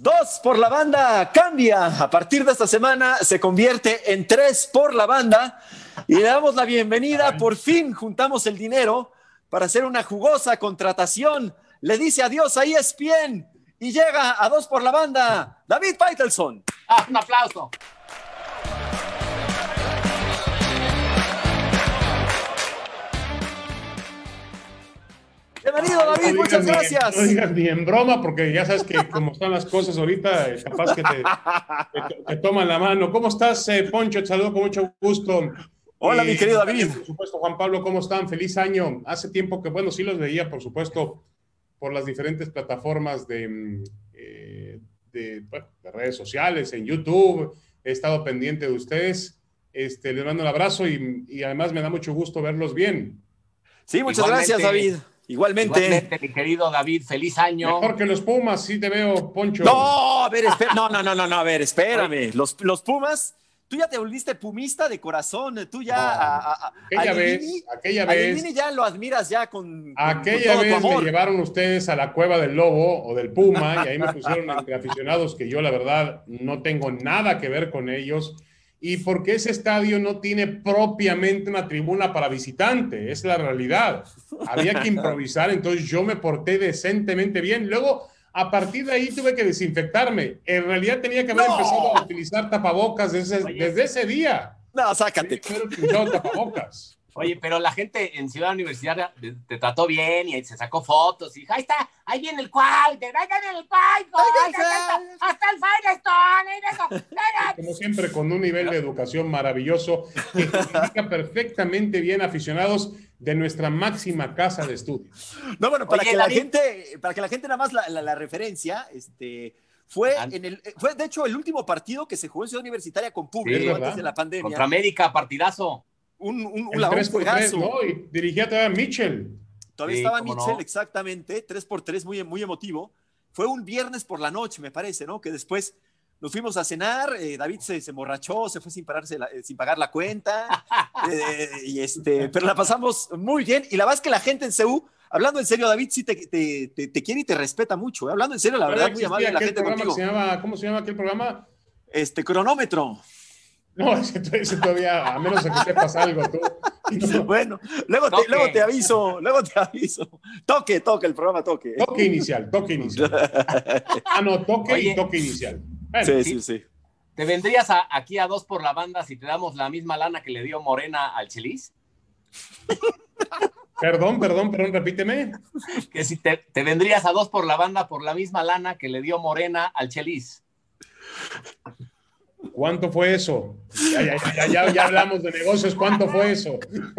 Dos por la banda cambia. A partir de esta semana se convierte en tres por la banda y le damos la bienvenida. Por fin juntamos el dinero para hacer una jugosa contratación. Le dice adiós a ESPN y llega a dos por la banda. David Faitelson. Ah, un aplauso. Bienvenido, David, muchas gracias. No digas ni en broma, porque ya sabes que como están las cosas ahorita, eh, capaz que te, te, te toman la mano. ¿Cómo estás, eh, Poncho? Te saludo con mucho gusto. Hola, mi Y querido David. Por supuesto, Juan Pablo, ¿cómo están? Feliz año. Hace tiempo que, bueno, sí los veía, por supuesto, por las diferentes plataformas de, mm, eh, de, bueno, de redes sociales, en YouTube. He estado pendiente de ustedes. Este, les mando un abrazo y, y además me da mucho gusto verlos bien. Sí, muchas Igualmente. gracias, David. Igualmente. Igualmente, mi querido David, feliz año. Mejor que los Pumas, sí te veo, Poncho. No, a ver, espera. No, no, no, no, no, a ver, espérame. Los, los Pumas, tú ya te volviste pumista de corazón. Tú ya. No, a, a- a- aquella a vez, Lilini- aquella a vez. Ya lo admiras ya con. Aquella tu vez me llevaron ustedes a la cueva del lobo o del puma y ahí me pusieron entre aficionados que yo la verdad no tengo nada que ver con ellos y porque ese estadio no tiene propiamente una tribuna para visitante, es la realidad. Había que improvisar, entonces yo me porté decentemente bien. Luego, a partir de ahí tuve que desinfectarme. En realidad tenía que haber No. empezado a utilizar tapabocas desde, desde ese día. No, sácate. Utilizado tapabocas. Oye, pero la gente en Ciudad Universitaria te, trató bien y se sacó fotos y ahí está, ahí viene el cual, ahí viene el cual, hasta el Firestone. Como siempre, con un nivel de educación maravilloso que justifica perfectamente bien aficionados de nuestra máxima casa de estudios. No, bueno, para Oye, que la David. gente, para que la gente nada más la, la- la referencia, este. Fue, en el, fue, de hecho, el último partido que se jugó en Ciudad Universitaria con Sí, público ¿verdad? antes de la pandemia. Contra América, partidazo. un, un, un, un 3 por 3, juegazo. ¿no? Y dirigía todavía Mitchell. Todavía Sí, estaba Mitchell, no. exactamente, 3 por 3 muy, muy emotivo. Fue un viernes por la noche, me parece, ¿no? Que después nos fuimos a cenar, eh, David se, se emborrachó, se fue sin, pararse la- eh, sin pagar la cuenta, eh, y este, pero la pasamos muy bien. Y la verdad es que la gente en CEU, hablando en serio, David sí te, te, te- te quiere y te respeta mucho. ¿eh? Hablando en serio, la verdad, muy amable la gente contigo. se llama, ¿Cómo se llama aquel programa? Este, cronómetro. No, ese, ese todavía, a menos de que sepas algo tú. No. Bueno, luego te, luego te aviso, luego te aviso. Toque, toque, el programa toque. Toque inicial, toque inicial. Ah, no, toque Oye. y toque inicial. Bueno, Sí, sí. sí. ¿Te vendrías a- aquí a dos por la banda si te damos la misma lana que le dio Morena al Chelis? Perdón, perdón, perdón, repíteme. Que si te, te vendrías a dos por la banda por la misma lana que le dio Morena al Chelis. ¿Cuánto fue eso? Ya, ya, ya, ya, ya hablamos de negocios, ¿cuánto fue eso?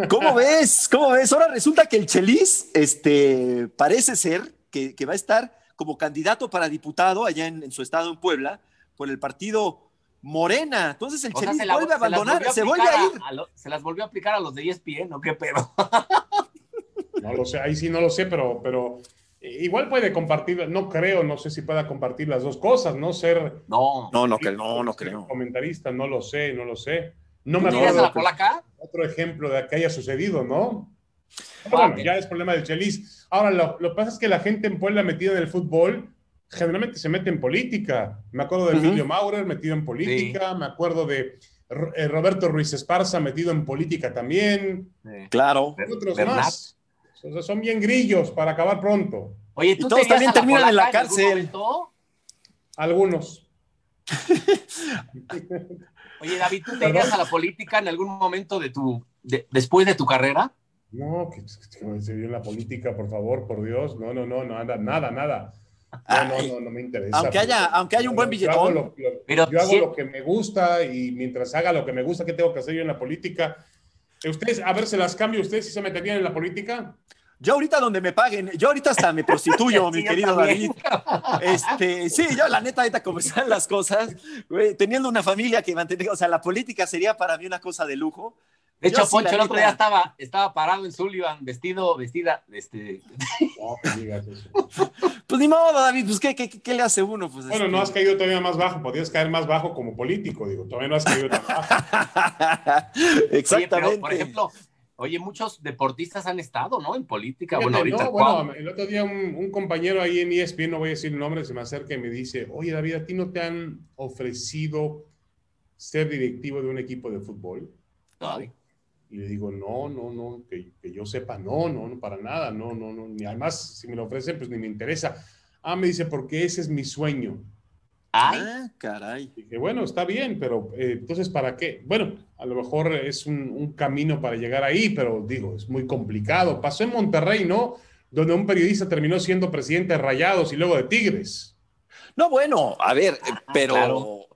¿Cómo ves? ¿Cómo ves? Ahora resulta que el Chelis este, parece ser que, que va a estar como candidato para diputado allá en, en su estado en Puebla por el partido Morena. Entonces el Chelis se la- vuelve a abandonar, se vuelve a aplicar ir. a lo- se las volvió a aplicar a los de ESPN, ¿no? ¿Qué pedo? No lo sé, ahí sí no lo sé, pero, pero igual puede compartir, no creo, no sé si pueda compartir las dos cosas, no ser No. No, no, que no, no creo. comentarista, no lo sé, no lo sé. No me ¿Tú irías a acuerdo la polaca? otro ejemplo de que haya sucedido, ¿no? Pero Ah, bueno, ya es problema del Chelis. Ahora, lo, lo que pasa es que la gente en Puebla metida en el fútbol generalmente se mete en política. Me acuerdo de. Emilio Maurer metido en política, me acuerdo de eh, Roberto Ruiz Esparza metido en política también, Claro. otros Bernat. más. O sea, son bien grillos para acabar pronto. Oye, Y ¿tú todos también terminan en la cárcel. Algunos. Oye, David, ¿tú te ¿Perdón? irías a la política en algún momento de tu, de- después de tu carrera? No, que, que se vio en la política, por favor, por Dios. No, no, no, nada, nada, nada. No, no, no, no me interesa. aunque haya- aunque haya un buen Yo hago billetón. lo- lo- Pero yo hago lo que me gusta y mientras haga lo que me gusta, ¿qué tengo que hacer yo en la política? Ustedes, a ver, se las cambio. ¿Ustedes sí se meterían en la política? Yo ahorita donde me paguen, yo ahorita hasta me prostituyo, mi Sí, querido. David. Este, sí, yo la neta, ahorita como están las cosas, teniendo una familia que mantener, o sea, la política sería para mí una cosa de lujo. De hecho, sí, Poncho, el otro día estaba, estaba parado en Sullivan, vestido, vestida, este, No. Pues ni modo, David, pues ¿qué, qué, qué le hace uno? Pues, Bueno, este- no has caído todavía más bajo. Podrías caer más bajo como político, digo. Todavía no has caído tan bajo. Oye, Exactamente. pero, por ejemplo, Oye, muchos deportistas han estado, ¿no? En política. Fíjate, bueno, ahorita. no, bueno, el otro día un, un compañero ahí en ESPN, no voy a decir el nombre, se me acerca y me dice, oye David, ¿a ti no te han ofrecido ser directivo de un equipo de fútbol? Ay, Y le digo, no, no, no, que, que yo sepa, no, no, no, para nada, no, no, no. Ni además, si me lo ofrecen, pues ni me interesa. Ah, me dice, porque ese es mi sueño. ay, Ah, caray. Dije, bueno, está bien, pero eh, entonces, ¿para qué? Bueno, a lo mejor es un, un camino para llegar ahí, pero digo, es muy complicado. Pasó en Monterrey, ¿no? Donde un periodista terminó siendo presidente de Rayados y luego de Tigres. No, bueno, a ver, eh, Ah, pero. claro.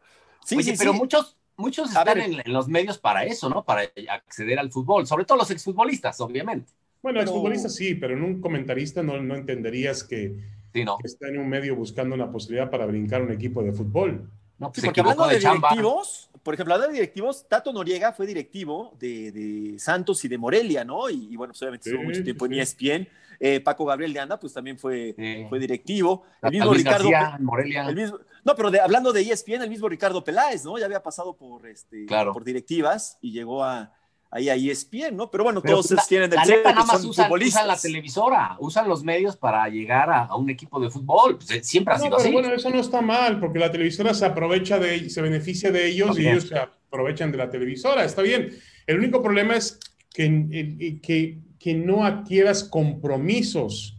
Sí, Oye, sí, pero sí. muchos, muchos están ver. en, en los medios para eso, ¿no? Para acceder al fútbol, sobre todo los exfutbolistas, obviamente. Bueno, Pero- exfutbolista sí, pero en un comentarista no, no entenderías que, Sí, ¿no? que está en un medio buscando una posibilidad para brincar un equipo de fútbol. No, pues Sí, se porque hablando de, directivos, por ejemplo, hablando de directivos, Tato Noriega fue directivo de, de Santos y de Morelia, ¿no? Y, y bueno, pues obviamente Sí, estuvo mucho tiempo sí. en ESPN. Eh, Paco Gabriel de Anda, pues también fue, Sí. fue directivo. El mismo Luis Ricardo. García, Morelia. el mismo- no, pero de- hablando de ESPN, el mismo Ricardo Peláez, ¿no? Ya había pasado por, este, Claro. por directivas y llegó a, ahí a ESPN, ¿no? Pero bueno, Pero todos la- esos tienen el la neta, nada que más son usan, usan la televisora, usan los medios para llegar a, a un equipo de fútbol. Pues, eh, siempre ha No, sido pero así. bueno, eso no está mal, porque la televisora se aprovecha de se beneficia de ellos y ellos se aprovechan de la televisora. Está bien. El único problema es que, que, que no adquieras compromisos.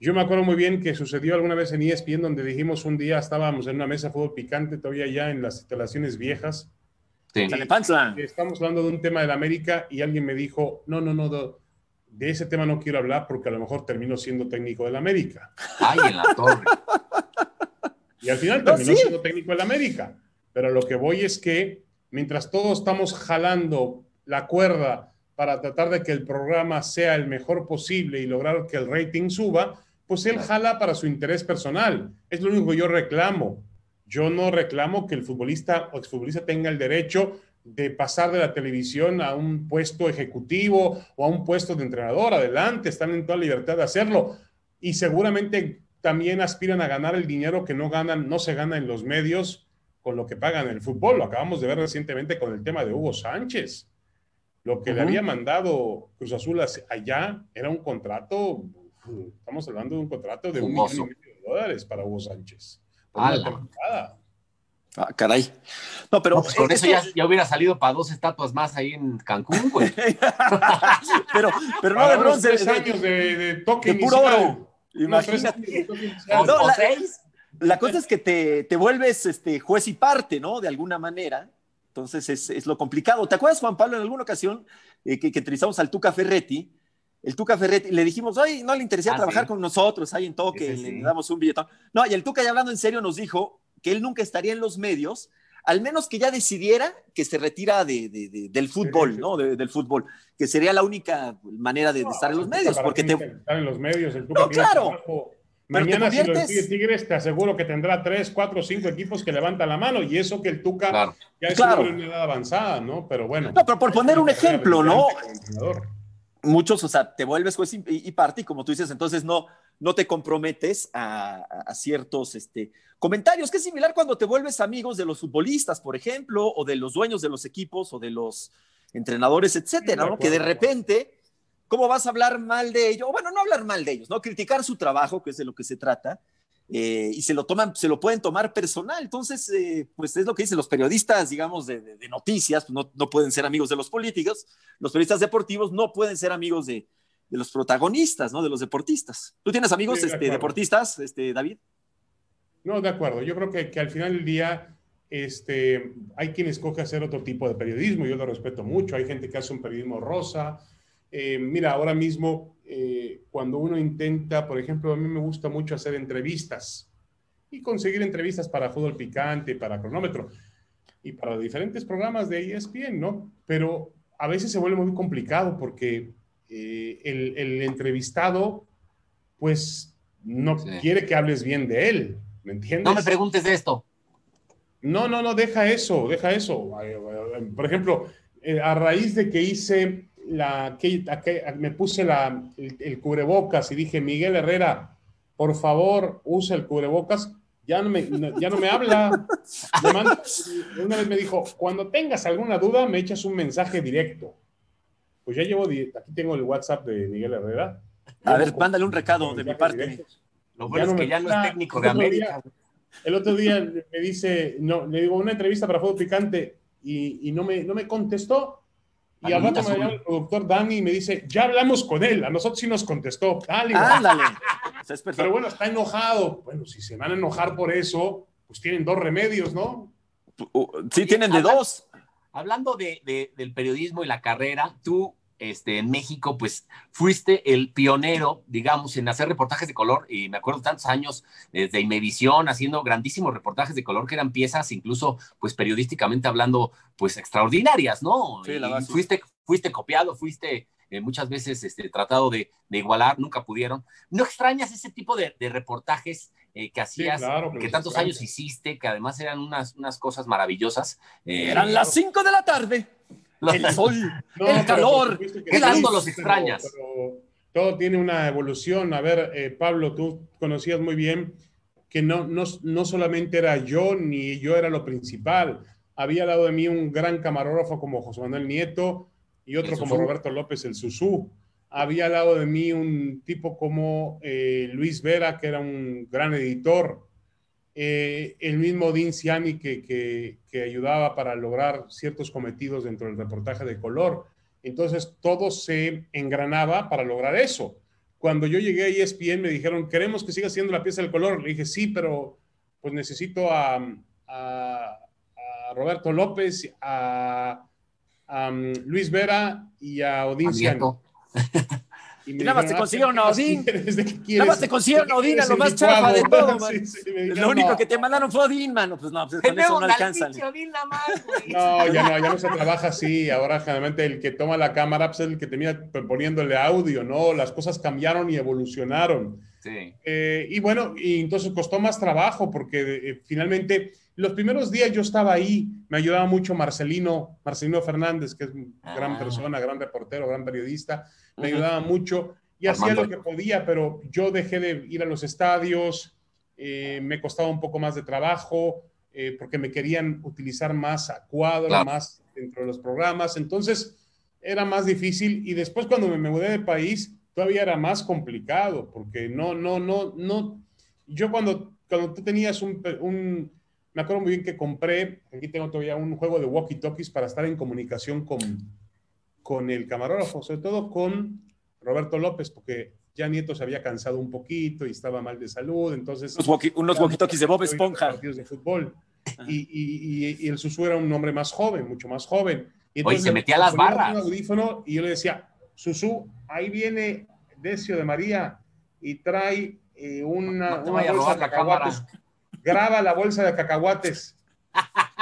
Yo me acuerdo muy bien que sucedió alguna vez en ESPN donde dijimos un día estábamos en una mesa de fútbol picante, todavía ya en las instalaciones viejas, Sí. Estamos hablando de un tema del América y alguien me dijo, no, no, no, no, de ese tema no quiero hablar porque a lo mejor termino siendo técnico del América. Ay, en la torre. Y al final No, terminó sí. siendo técnico del América. Pero lo que voy es que mientras todos estamos jalando la cuerda para tratar de que el programa sea el mejor posible y lograr que el rating suba, pues él jala para su interés personal. Es lo único que yo reclamo. Yo no reclamo que el futbolista o exfutbolista tenga el derecho de pasar de la televisión a un puesto ejecutivo o a un puesto de entrenador. Adelante, están en toda libertad de hacerlo. Y seguramente también aspiran a ganar el dinero que no ganan, no se gana en los medios con lo que pagan el fútbol. Lo acabamos de ver recientemente con el tema de Hugo Sánchez. Lo que le había mandado Cruz Azul allá era un contrato, estamos hablando de un contrato de un millón y medio de dólares para Hugo Sánchez. Ah, caray. No, pero. No, pues con eso ya, ya hubiera salido para dos estatuas más ahí en Cancún, güey. pero, pero no de bronce. tres de- años de, de toque de puro inicial. oro. Imagínate. No, o la- seis. La cosa es que te, te vuelves este, juez y parte, ¿no? De alguna manera. Entonces es, es lo complicado. ¿Te acuerdas, Juan Pablo, en alguna ocasión eh, que, que entrevistamos al Tuca Ferretti? El Tuca Ferretti, le dijimos, oye, no le interesaba Ah, trabajar sí. con nosotros ahí en toque, Sí, sí, sí. le damos un billetón. No, y el Tuca, ya hablando en serio, nos dijo que él nunca estaría en los medios, al menos que ya decidiera que se retira de, de- de- del fútbol, sí. ¿no? De- del fútbol, que sería la única manera de, de estar en los Tuca medios, porque te, estar en los medios, el Tuca No, claro. Mañana, si lo decide Tigres, te aseguro que tendrá tres, cuatro, cinco equipos que levantan la mano. Y eso que el Tuca Claro. ya es Claro. una edad avanzada, ¿no? Pero bueno. No, pero por poner un ejemplo, ¿no? Muchos, o sea, te vuelves juez y, y parte, y como tú dices, entonces no, no te comprometes a, a ciertos este, comentarios, que es similar cuando te vuelves amigos de los futbolistas, por ejemplo, o de los dueños de los equipos, o de los entrenadores, etcétera, ¿no? Que de repente, ¿cómo vas a hablar mal de ellos? O bueno, no hablar mal de ellos, ¿no? Criticar su trabajo, que es de lo que se trata, eh, y se lo toman, se lo pueden tomar personal. Entonces, eh, pues es lo que dicen los periodistas, digamos, de, de- de noticias, pues no, no pueden ser amigos de los políticos, los periodistas deportivos no pueden ser amigos de, de los protagonistas, ¿no? De los deportistas. ¿Tú tienes amigos Sí, este, deportistas, este, David? No, de acuerdo. Yo creo que, que al final del día este, hay quien escoge hacer otro tipo de periodismo. Yo lo respeto mucho. Hay gente que hace un periodismo rosa. Eh, mira, ahora mismo, eh, cuando uno intenta, por ejemplo, a mí me gusta mucho hacer entrevistas y conseguir entrevistas para Fútbol Picante, para Cronómetro y para diferentes programas de ESPN, ¿no? Pero a veces se vuelve muy complicado porque eh, el, el entrevistado, pues, no Sí. quiere que hables bien de él, ¿me entiendes? No me preguntes de esto. No, no, no, deja eso, deja eso. Por ejemplo, a raíz de que hice la, que, que- me puse la, el, el cubrebocas y dije, Miguel Herrera, por favor, usa el cubrebocas, ya no me, ya no me habla. Me manda- una vez me dijo, cuando tengas alguna duda, me echas un mensaje directo. pues ya llevo, aquí tengo el WhatsApp de Miguel Herrera. A ver, mándale un recado de mi parte. Lo bueno es que ya no es técnico de América. el otro día me dice, no, le digo una entrevista para Fuego Picante y, no, me, no me contestó. Y al rato me llama el productor Dani y me dice, ya hablamos con él, a nosotros sí nos contestó. Dale, Ándale. Pero bueno, está enojado. Bueno, si se van a enojar por eso, pues tienen dos remedios, ¿no? Sí, tienen de dos. Hablando de, del periodismo y la carrera, tú este, en México, pues fuiste el pionero, digamos, en hacer reportajes de color, y me acuerdo tantos años desde Imevisión, haciendo grandísimos reportajes de color, que eran piezas, incluso, pues periodísticamente hablando, pues extraordinarias, ¿no? Sí, la fuiste, fuiste copiado, fuiste eh, muchas veces este, tratado de, igualar, nunca pudieron. ¿No extrañas ese tipo de, reportajes eh, que hacías, que, tantos años hiciste, que además eran unas, unas cosas maravillosas? Eh, eran las 5 de la tarde el sol, el calor, ¿qué tanto los extrañas? todo tiene una evolución. A ver, eh, Pablo, tú conocías muy bien que no, no, no solamente era yo ni yo era lo principal. Había al lado de mí un gran camarógrafo como José Manuel Nieto y otro como Roberto López, el Susú. Había al lado de mí un tipo como eh, Luis Vera, que era un gran editor. Eh, el mismo Dean Ciani que, que, ayudaba para lograr ciertos cometidos dentro del reportaje de color. Entonces todo se engranaba para lograr eso. Cuando yo llegué a ESPN me dijeron, queremos que siga siendo la pieza del color. Le dije, sí, pero pues necesito a, a, Roberto López, a, um, Luis Vera y a Odín Ciani. Y, nada más te consiguieron a Odín. Nada más te consiguieron a Odín, a lo más chafa de todo, man. lo único que te mandaron fue Odín, mano. Pues no, pues con eso no alcanzan. no, ya no, ya no se trabaja así. Ahora generalmente el que toma la cámara pues, es el que termina poniéndole audio, ¿no? Las cosas cambiaron y evolucionaron. Sí. Eh, y bueno, y entonces costó más trabajo porque eh, finalmente los primeros días yo estaba ahí, me ayudaba mucho Marcelino, Marcelino Fernández, que es una gran ah. persona, gran reportero, gran periodista me ayudaba mucho y hacía lo que podía, pero yo dejé de ir a los estadios, eh, me costaba un poco más de trabajo, eh, porque me querían utilizar más a cuadro, más dentro de los programas, entonces era más difícil y después cuando me mudé de país todavía era más complicado, porque no, no, no, no, yo cuando, cuando tú tenías un, un me acuerdo muy bien que compré, aquí tengo todavía un juego de walkie-talkies para estar en comunicación con, con el camarógrafo, sobre todo con Roberto López, porque ya Nieto se había cansado un poquito y estaba mal de salud, entonces... unos walkie-talkies de Bob Esponja. Partidos de fútbol. Y, y, el Susu era un hombre más joven, mucho más joven. Y entonces, Oye, se metía las barras. Un audífono y yo le decía, Susu, ahí viene Decio de María y trae eh, una, una bolsa de cacahuates. Graba la bolsa de cacahuates.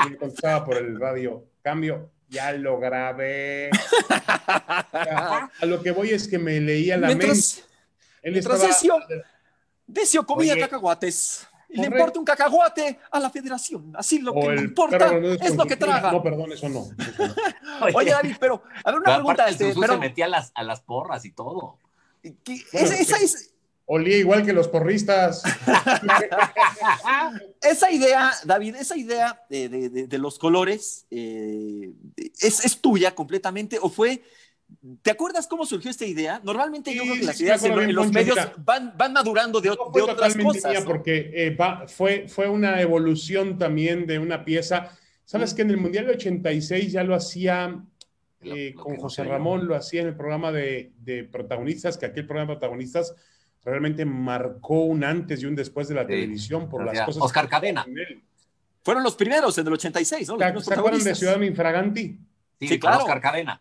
y me contestaba por el radio, cambio, ya lo grabé. a lo que voy es que me leía la mente. Él estaba... Decio, Decio comía cacahuates. le importa un cacahuate a la federación. Así lo que le importa es, lo que traga. No, perdón, eso no. Oye, David, pero a ver una pregunta. Este, pero... se metía a las, a las porras y todo. esa es, Olía igual que los porristas. esa idea, David, esa idea de, los colores, eh, ¿es, tuya completamente o fue... ¿Te acuerdas cómo surgió esta idea? Normalmente yo creo que las ideas en, los medios van, van madurando de, otras cosas. Porque eh, fue, fue una evolución también de una pieza. Sabes que en el Mundial de 86 ya lo hacía eh, con José Ramón, lo hacía en el programa de, de protagonistas, que aquí el programa de protagonistas realmente marcó un antes y un después de la televisión por las cosas. Oscar Cadena. Fueron los primeros en el 86, ¿no? ¿Se acuerdan de Ciudad Infraganti? Sí, claro. Oscar Cadena.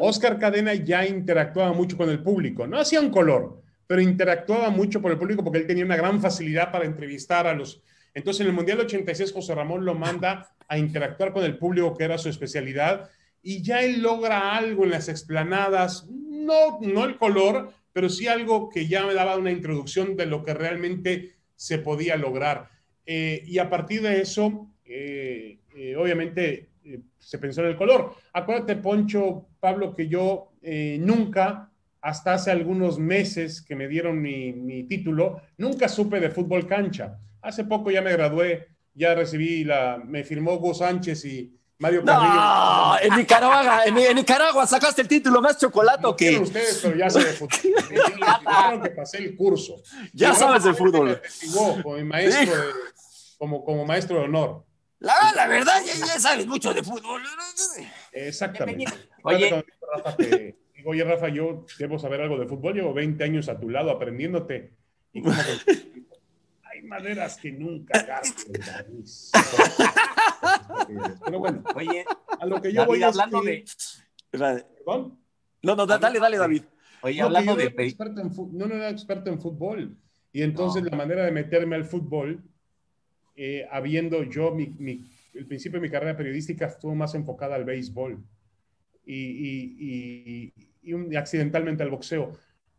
Oscar Cadena ya interactuaba mucho con el público. No hacía un color, pero interactuaba mucho con el público porque él tenía una gran facilidad para entrevistar a los. Entonces, en el Mundial 86, José Ramón lo manda a interactuar con el público, que era su especialidad, y ya él logra algo en las explanadas, no, no el color, pero sí algo que ya me daba una introducción de lo que realmente se podía lograr. Eh, y a partir de eso, eh, eh, obviamente, se pensó en el color. Acuérdate, Poncho, Pablo, que yo nunca, hasta hace algunos meses que me dieron mi, mi, título, nunca supe de fútbol cancha. Hace poco ya me gradué, ya recibí la, me firmó Hugo Sánchez y, Mario No, Carrillo. en Nicaragua, en, en Nicaragua sacaste el título más chocolato No que. ustedes, pero ya de fútbol. Que pasé el curso. Ya sabes de Rafa fútbol. Como, maestro de, como, como maestro de honor. La, la verdad, ya, ya sabes mucho de fútbol. Exactamente. Oye. Rafa, que- digo, oye, Rafa, yo debo saber algo de fútbol. Llevo 20 años a tu lado aprendiéndote. Y como que, hay maneras que nunca barniz. Pero bueno, Oye, a lo que yo David, voy hablando que- de. ¿Perdón? No, no, da- dale, dale, David. Oye, No, hablando no de. era experto en fu- no, no era experto en fútbol. Y entonces la manera de meterme al fútbol, eh, habiendo yo, mi, mi- el principio de mi carrera periodística estuvo más enfocada al béisbol y, y- y- y un- y accidentalmente al boxeo.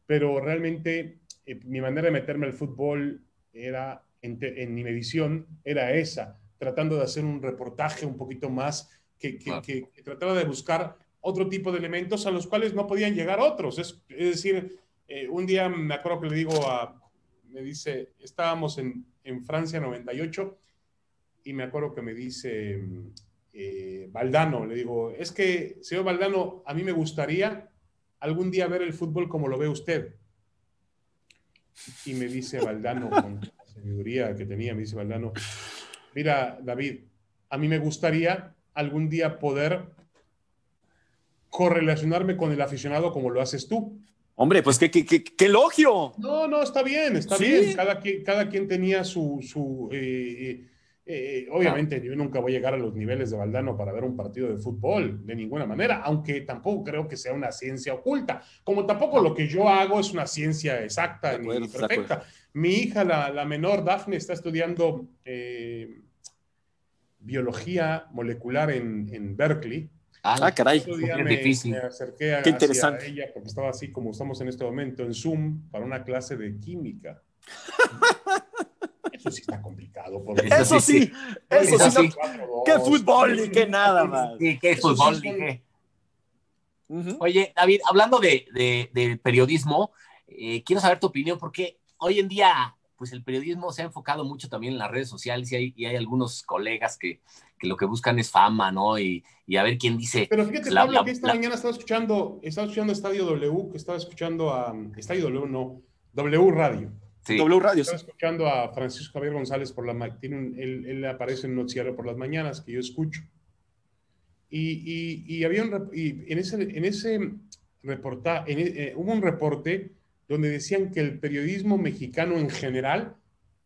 Pero realmente eh, mi manera de meterme al fútbol era, en, te- en Imevisión, era esa, tratando de hacer un reportaje un poquito más que, que- Claro. que- que trataba de buscar otro tipo de elementos a los cuales no podían llegar otros. Es, es decir, eh, un día me acuerdo que le digo a, me dice, estábamos en, en Francia 98 y me acuerdo que me dice eh, Valdano, le digo, es que, señor Valdano, a mí me gustaría algún día ver el fútbol como lo ve usted. Y me dice Valdano, con la sabiduría que tenía, me dice Valdano, mira, David, a mí me gustaría algún día poder correlacionarme con el aficionado como lo haces tú. Hombre, pues qué, qué, qué, qué elogio. No, no, está bien, está Sí. bien. Cada quien, cada quien tenía su... su eh, eh, obviamente yo nunca voy a llegar a los niveles de Valdano para ver un partido de fútbol, de ninguna manera, aunque tampoco creo que sea una ciencia oculta, como tampoco lo que yo hago es una ciencia exacta acuerdo, ni perfecta. Mi hija, la, la menor, Dafne, está estudiando eh, biología molecular en, en Berkeley. Ah, caray. Día Es me, difícil. me acerqué a, Qué hacia interesante. ella porque estaba así como estamos en este momento en Zoom para una clase de química. Eso sí está complicado. porque- Eso sí, eso Eso sí. no- Qué fútbol ni qué nada más. Sí, qué fútbol, dije. Ujú. Oye, David, hablando de, de- del periodismo, eh, quiero saber tu opinión porque hoy en día, pues el periodismo se ha enfocado mucho también en las redes sociales y hay, y hay algunos colegas que, que lo que buscan es fama, ¿no? Y, y a ver quién dice. Pero fíjate, La- Pablo, la- que esta la- mañana estaba escuchando, estaba escuchando Estadio W, que estaba escuchando a Estadio W, no, W Radio. Sí, W Radio. Estaba escuchando a Francisco Javier González por la ma- tiene un- él, él aparece en un noticiario por las mañanas que yo escucho. Y, y- y había un y en ese en ese reportaje eh, hubo un reporte donde decían que el periodismo mexicano en general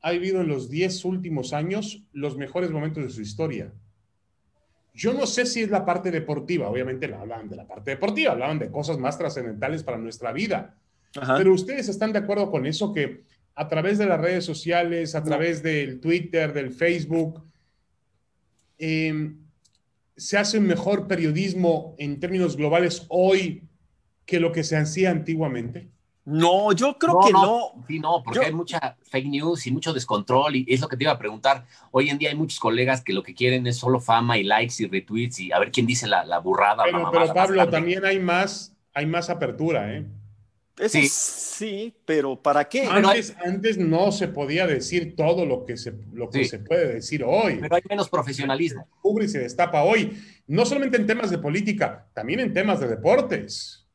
ha vivido en los 10 últimos años los mejores momentos de su historia. Yo no sé si es la parte deportiva, obviamente no hablaban de la parte deportiva, hablaban de cosas más trascendentales para nuestra vida. Ajá. Pero ustedes están de acuerdo con eso que a través de las redes sociales, a través del Twitter, del Facebook, eh, se hace un mejor periodismo en términos globales hoy que lo que se hacía antiguamente. No, yo creo No, que no. no. Sí, no, porque Yo- hay mucha fake news y mucho descontrol y es lo que te iba a preguntar. Hoy en día hay muchos colegas que lo que quieren es solo fama y likes y retweets y a ver quién dice la, la burrada. Pero, mamá, pero más Pablo, también hay más, hay más apertura. ¿eh? Eso Sí. sí. pero ¿para qué? Pero hay- Antes, antes no se podía decir todo lo que se, lo que Sí. se puede decir hoy. Pero hay menos profesionalismo. cubre y se destapa hoy, no solamente en temas de política, también en temas de deportes.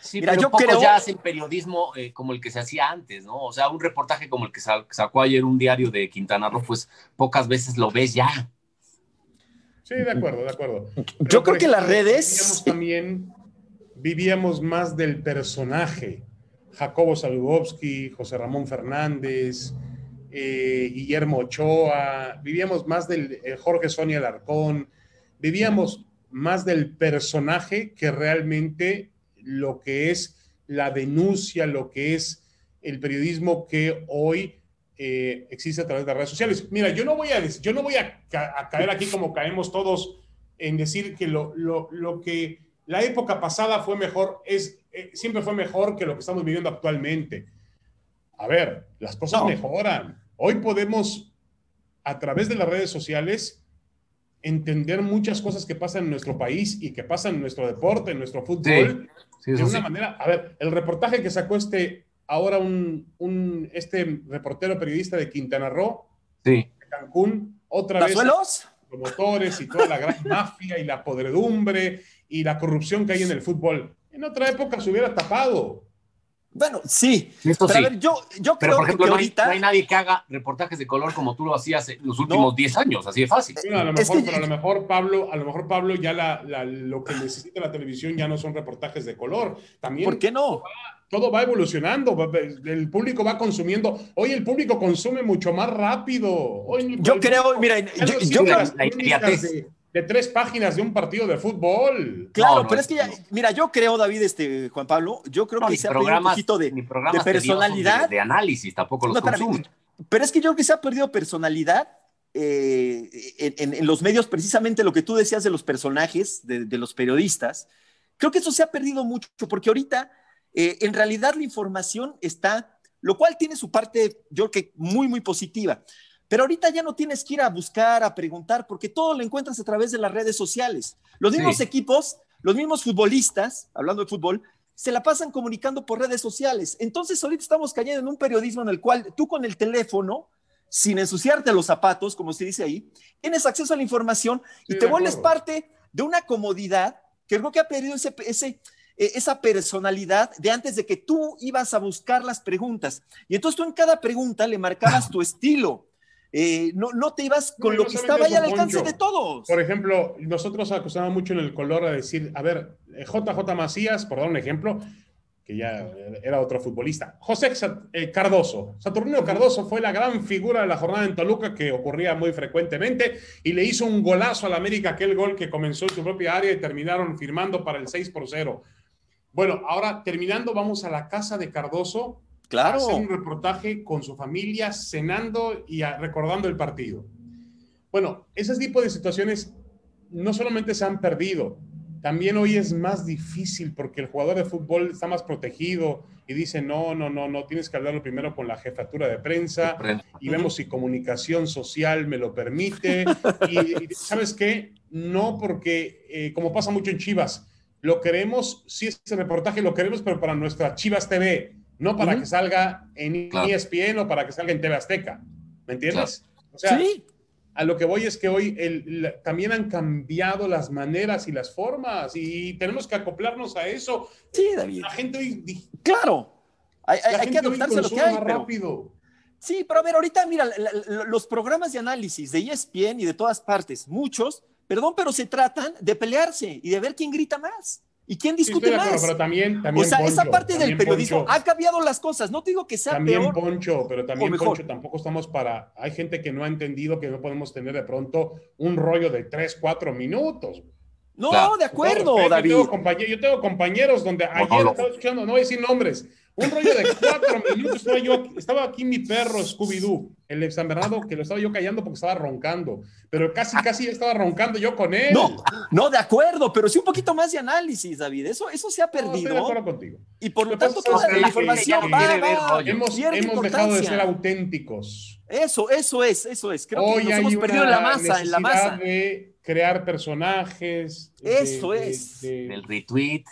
Sí, Mira, pero yo creo- ya hacen periodismo eh, como el que se hacía antes, ¿no? O sea, un reportaje como el que sa- sacó ayer un diario de Quintana Roo, pues pocas veces lo ves ya. Sí, de acuerdo, de acuerdo. Yo creo que las redes- también, vivíamos más del personaje. Jacobo Saludowski, José Ramón Fernández, eh, Guillermo Ochoa, vivíamos más del eh, Jorge Sonia Alarcón, vivíamos más del personaje que realmente lo que es la denuncia, lo que es el periodismo que hoy eh, existe a través de las redes sociales. Mira, yo no voy a, yo no voy a, a caer aquí como caemos todos en decir que lo, lo- lo que la época pasada fue mejor, es, eh, siempre fue mejor que lo que estamos viviendo actualmente. A ver, las cosas No. mejoran. Hoy podemos, a través de las redes sociales, entender muchas cosas que pasan en nuestro país y que pasan en nuestro deporte, en nuestro fútbol Sí, de eso una sí. manera, a ver, el reportaje que sacó este, ahora un, un- este reportero periodista de Quintana Roo, Sí. de Cancún, otra vez, promotores y toda la gran mafia y la podredumbre y la corrupción que hay en el fútbol. En otra época se hubiera tapado. Bueno, sí. Esto pero sí. a ver, yo, yo Pero, creo por ejemplo, que no hay, ahorita. no hay nadie que haga reportajes de color como tú lo hacías en los últimos 10 años, así de fácil. Bueno, a lo Es mejor, que- pero a lo mejor Pablo, a lo mejor Pablo ya la, la- lo que necesita la televisión ya no son reportajes de color. También ¿Por qué no? todo va evolucionando, el público va consumiendo. Hoy el público consume mucho más rápido. Hoy Yo creo, mira, yo- no yo las La inmediatez. de, de tres páginas de un partido de fútbol. Claro, No, no, pero es que ya, mira, yo creo, David, este, Juan Pablo, yo creo No, que se ha perdido un poquito de, personalidad. De, de análisis, tampoco los consumen. Pero es que yo creo que se ha perdido personalidad eh, en, en- en los medios, precisamente lo que tú decías de los personajes, de, de los periodistas. Creo que eso se ha perdido mucho, porque ahorita, eh, en realidad, la información está, lo cual tiene su parte, yo creo que muy, muy positiva. Pero ahorita ya no tienes que ir a buscar, a preguntar, porque todo lo encuentras a través de las redes sociales. Los mismos Sí. equipos, los mismos futbolistas, hablando de fútbol, se la pasan comunicando por redes sociales. Entonces, ahorita estamos cayendo en un periodismo en el cual tú con el teléfono, sin ensuciarte los zapatos, como se dice ahí, tienes acceso a la información y Sí, te vuelves parte de una comodidad que creo que ha perdido ese, ese, eh, esa personalidad de antes de que tú ibas a buscar las preguntas. Y entonces tú en cada pregunta le marcabas tu estilo. Eh, no, no te ibas con No, lo que estaba ahí al alcance de todos. Por ejemplo, nosotros acusamos mucho en el color a decir, a ver, eh, JJ Macías, por dar un ejemplo, que ya era otro futbolista. José eh, Cardoso, Saturnino Cardoso fue la gran figura de la jornada en Toluca que ocurría muy frecuentemente y le hizo un golazo al América, aquel gol que comenzó en su propia área y terminaron firmando para el 6 por 0. Bueno, ahora terminando, vamos a la casa de Cardoso Claro. hacer un reportaje con su familia, cenando y recordando el partido. Bueno, ese tipo de situaciones no solamente se han perdido, también hoy es más difícil porque el jugador de fútbol está más protegido y dice, no, no, no, no, tienes que hablarlo primero con la jefatura de prensa y vemos si comunicación social me lo permite. Y, y, ¿sabes qué? No porque, eh, como pasa mucho en Chivas, lo queremos, sí, ese reportaje lo queremos, pero para nuestra Chivas TV, no para que salga en Claro. ESPN o para que salga en TV Azteca. ¿Me entiendes? O sea, sí, a lo que voy es que hoy el- la- también han cambiado las maneras y las formas y tenemos que acoplarnos a eso. sí, David. La gente hoy, Claro. Hay, hay- que adaptarse a lo que hay. más pero- rápido. Sí, pero a ver, ahorita mira, la- la- los programas de análisis de ESPN y de todas partes, muchos, perdón, pero se tratan de pelearse y de ver quién grita más y quién Sí, discute acuerdo, más. pero también, O también sea, esa parte del periodismo Poncho, ha cambiado las cosas. No te digo que sea También peor. Poncho, pero también mejor. Poncho, tampoco estamos para. Hay gente que no ha entendido que no podemos tener de pronto un rollo de 3, 4 minutos. No, Claro. de acuerdo, David. Yo tengo compañeros donde ayer no. estaba escuchando, no voy a decir nombres, un rollo de cuatro minutos. Estaba, yo, estaba aquí mi perro Scooby-Doo, el de San Bernardo, que lo estaba yo callando porque estaba roncando, pero casi, casi estaba roncando yo con él. No, no, de acuerdo, pero sí un poquito más de análisis, David. Eso, eso se ha No, estoy de perdido acuerdo contigo. y por lo Lo que tanto toda que la información no va, va. Hemos, hemos dejado de ser auténticos. Eso, eso es, eso es. Creo Hoy que nos hay hemos perdido en la masa, en la masa. de crear personajes. Eso de- es. de- El retweet,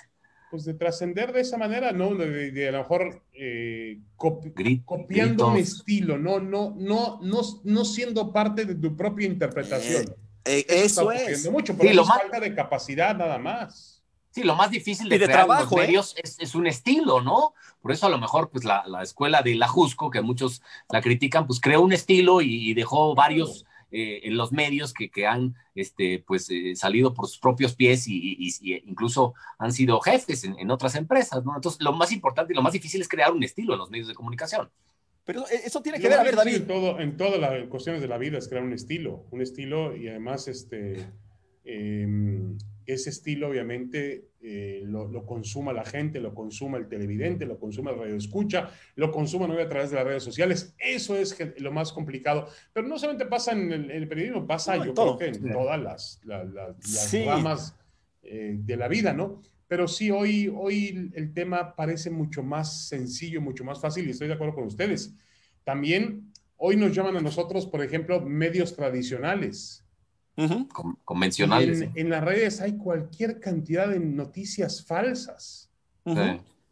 pues de trascender de esa manera, ¿no? De, de- de a lo mejor eh, copi- grit- copiando un gritos. estilo, no, no, no, no, no siendo parte de tu propia interpretación. Eh, está eso es. mucho, pero Sí, lo es más- falta de capacidad nada más. Sí, lo más difícil de, Y de crear trabajo, los ¿eh? medios es, es un estilo, ¿no? Por eso a lo mejor, pues la, la escuela de la Jusco, que muchos la critican, pues creó un estilo y, y dejó varios eh, en los medios que, que han este, pues, eh, salido por sus propios pies y, y- y incluso han sido jefes en, en otras empresas, ¿no? Entonces, lo más importante y lo más difícil es crear un estilo en los medios de comunicación. Pero eh, eso tiene que ver, a ver, David. En, todo, en todas las cuestiones de la vida es crear un estilo, un estilo y además este, eh, ese estilo obviamente eh, lo, lo consuma la gente, lo consuma el televidente, lo consuma el radio escucha, lo consuma no a través de las redes sociales. Eso es lo más complicado. Pero no solamente pasa en el, en el periodismo, pasa No, en yo todo. creo que en todas las, la- la- las Sí. ramas eh, de la vida, ¿no? Pero sí, hoy, hoy el tema parece mucho más sencillo, mucho más fácil y estoy de acuerdo con ustedes. También hoy nos llaman a nosotros, por ejemplo, medios tradicionales. Y convencionales. en, en las redes hay cualquier cantidad de noticias falsas.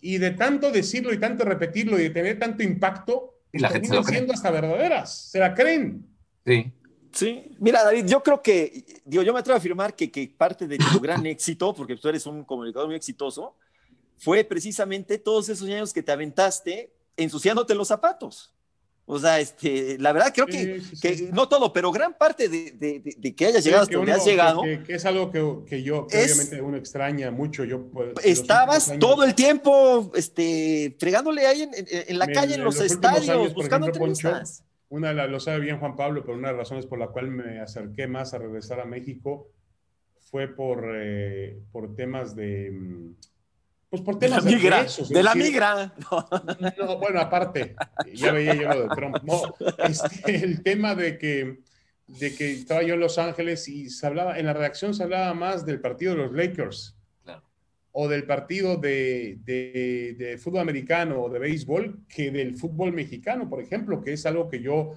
Y de tanto decirlo y tanto repetirlo y de tener tanto impacto, Y la gente se lo cree. siendo hasta verdaderas. Se la creen. Sí. Sí, mira David, yo creo que, digo, yo me atrevo a afirmar que, que parte de tu gran éxito, porque tú eres un comunicador muy exitoso, fue precisamente todos esos años que te aventaste ensuciándote los zapatos. O sea, este, la verdad creo que, Sí, que sí. no todo, pero gran parte de, de- de- de que hayas llegado hasta que donde has llegado, Que, que es algo que, que yo, que Es- obviamente uno extraña mucho. Yo, pues, estabas últimos todo años- el tiempo este, fregándole ahí en, en- la En- calle, en en los, los estadios, años, buscando ejemplo, Poncho, entrevistas. Una de las- lo sabe bien Juan Pablo, pero una de las razones por la cual me acerqué más a regresar a México fue por, eh, por temas de. Pues por De la temas de, migra, presos, de es la decir, migra. No. No, bueno, aparte, ya veía yo lo de Trump. No, este, el tema de que, de que estaba yo en Los Ángeles y se hablaba, en la redacción se hablaba más del partido de los Lakers Claro. o del partido de, de- de fútbol americano o de béisbol que del fútbol mexicano, por ejemplo, que es algo que yo,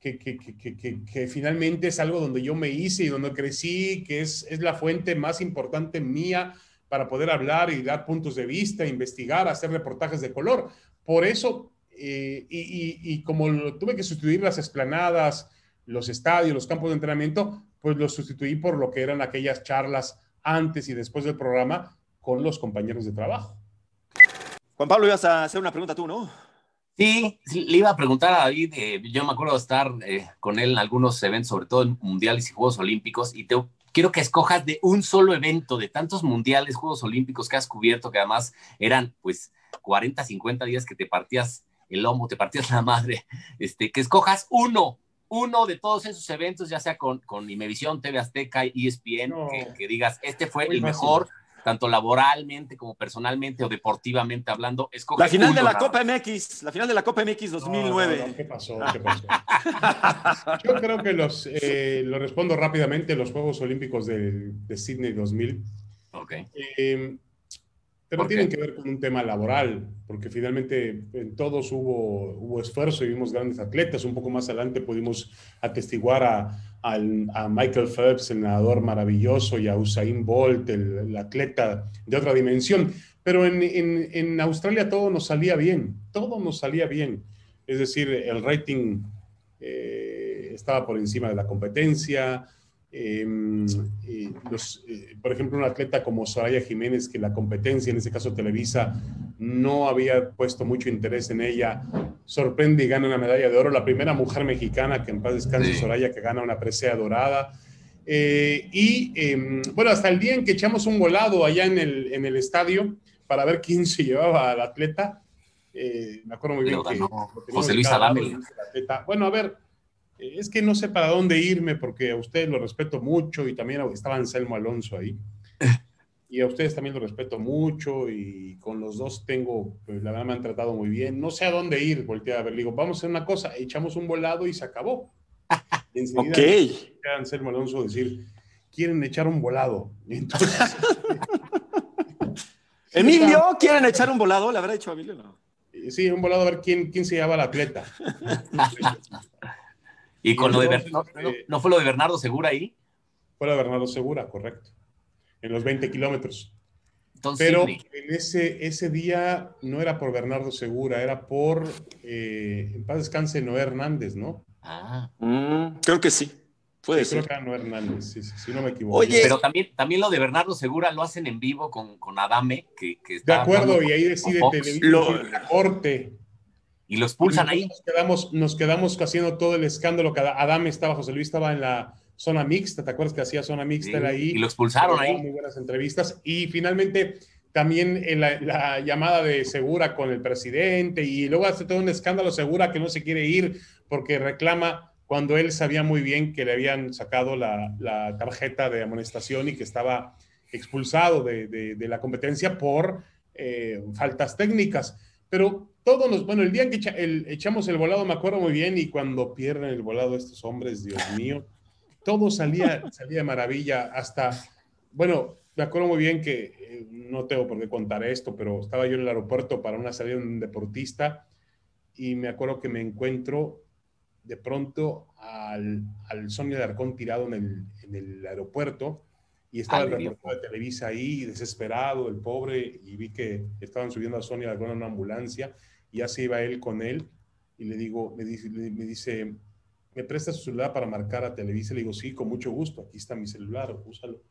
que- que- que- que finalmente es algo donde yo me hice y donde crecí, que es, es la fuente más importante mía para poder hablar y dar puntos de vista, investigar, hacer reportajes de color. Por eso, eh, y, y- y como lo- tuve que sustituir las esplanadas, los estadios, los campos de entrenamiento, pues los sustituí por lo que eran aquellas charlas antes y después del programa con los compañeros de trabajo. Juan Pablo, ibas a hacer una pregunta tú, ¿no? Sí, sí, le iba a preguntar a David, eh, yo me acuerdo de estar eh, con él en algunos eventos, sobre todo en mundiales y Juegos Olímpicos, y te quiero que escojas de un solo evento, de tantos mundiales, Juegos Olímpicos que has cubierto, que además eran pues 40, 50 días que te partías el lomo, te partías la madre, este, que escojas uno, uno de todos esos eventos, ya sea con, con Imevisión, TV Azteca, ESPN, No. que, que digas, este fue Muy el fácil. mejor, tanto laboralmente como personalmente o deportivamente hablando. Escoge La final de la Copa MX, la final de la Copa MX 2009. No, no, no, ¿Qué pasó? ¿Qué pasó? Yo creo que los, eh, lo respondo rápidamente, los Juegos Olímpicos de, de Sydney 2000. Ok. Eh, pero ¿Por tienen qué? que ver con un tema laboral, porque finalmente en todos hubo, hubo esfuerzo y vimos grandes atletas. Un poco más adelante pudimos atestiguar a, a Michael Phelps, el nadador maravilloso, y a Usain Bolt, el, el atleta de otra dimensión. Pero en, en- en Australia todo nos salía bien, todo nos salía bien. Es decir, el rating eh, estaba por encima de la competencia. Eh, eh, los, eh, por ejemplo, un atleta como Soraya Jiménez, que la competencia, en este caso Televisa, no había puesto mucho interés en ella, sorprende y gana una medalla de oro, la primera mujer mexicana que en paz descanse Sí. Soraya, que gana una presea dorada. Eh, y eh, bueno, hasta el día en que echamos un volado allá en el, en el estadio para ver quién se llevaba al atleta, eh, me acuerdo muy bien que José Luis atleta. Bueno, a ver, es que no sé para dónde irme porque a ustedes lo respeto mucho y también estaba Anselmo Alonso ahí. Y a ustedes también lo respeto mucho y con los dos tengo, pues, la verdad me han tratado muy bien. No sé a dónde ir, volteé a ver, le digo, vamos a hacer una cosa, echamos un volado y se acabó. Y enseguida Ok. escuché a Anselmo Alonso decir, quieren echar un volado. Y entonces, Emilio, ¿quieren echar un volado? ¿Le habrá dicho a Emilio? No. sí, un volado a ver quién, quién se lleva al atleta. Y con lo de no, no- ¿no fue lo de Bernardo Segura ahí? Fuera Bernardo Segura, correcto. En los 20 kilómetros. Entonces, Pero Sidney. en ese, ese día no era por Bernardo Segura, era por, eh, en paz descanse, Noé Hernández, ¿no? Ah, Mm, creo que sí. Puede Sí, creo ser. que era Noé Hernández, sí, sí, si no me equivoco. Oye, pero también, también lo de Bernardo Segura lo hacen en vivo con, con Adame, que, que de está acuerdo, hablando y ahí decide Televisa Lo- corte. Y lo expulsan Y ahí. Nos quedamos, nos quedamos haciendo todo el escándalo. que Adame estaba, José Luis estaba en la zona mixta, ¿te acuerdas que hacía zona mixta? Sí, ahí. y lo expulsaron Daba ahí. Muy buenas entrevistas. Y finalmente también en la, la llamada de Segura con el presidente y luego hace todo un escándalo Segura que no se quiere ir porque reclama cuando él sabía muy bien que le habían sacado la, la tarjeta de amonestación y que estaba expulsado de, de- de la competencia por eh, faltas técnicas. Pero todos nos, bueno, el día en que echamos el volado me acuerdo muy bien y cuando pierden el volado estos hombres, Dios mío, todo salía, salía de maravilla. Hasta, bueno, me acuerdo muy bien que, eh, no tengo por qué contar esto, pero estaba yo en el aeropuerto para una salida de un deportista y me acuerdo que me encuentro de pronto al, al Sonia de Arcón tirado en el, en el aeropuerto y estaba Ay, el Dios. reportero de Televisa ahí, desesperado, el pobre, y vi que estaban subiendo a Sonia Arcón en una ambulancia y ya se iba él con él y le digo, me dice, me dice ¿me presta su celular para marcar a Televisa? Le digo, sí, con mucho gusto, aquí está mi celular, úsalo.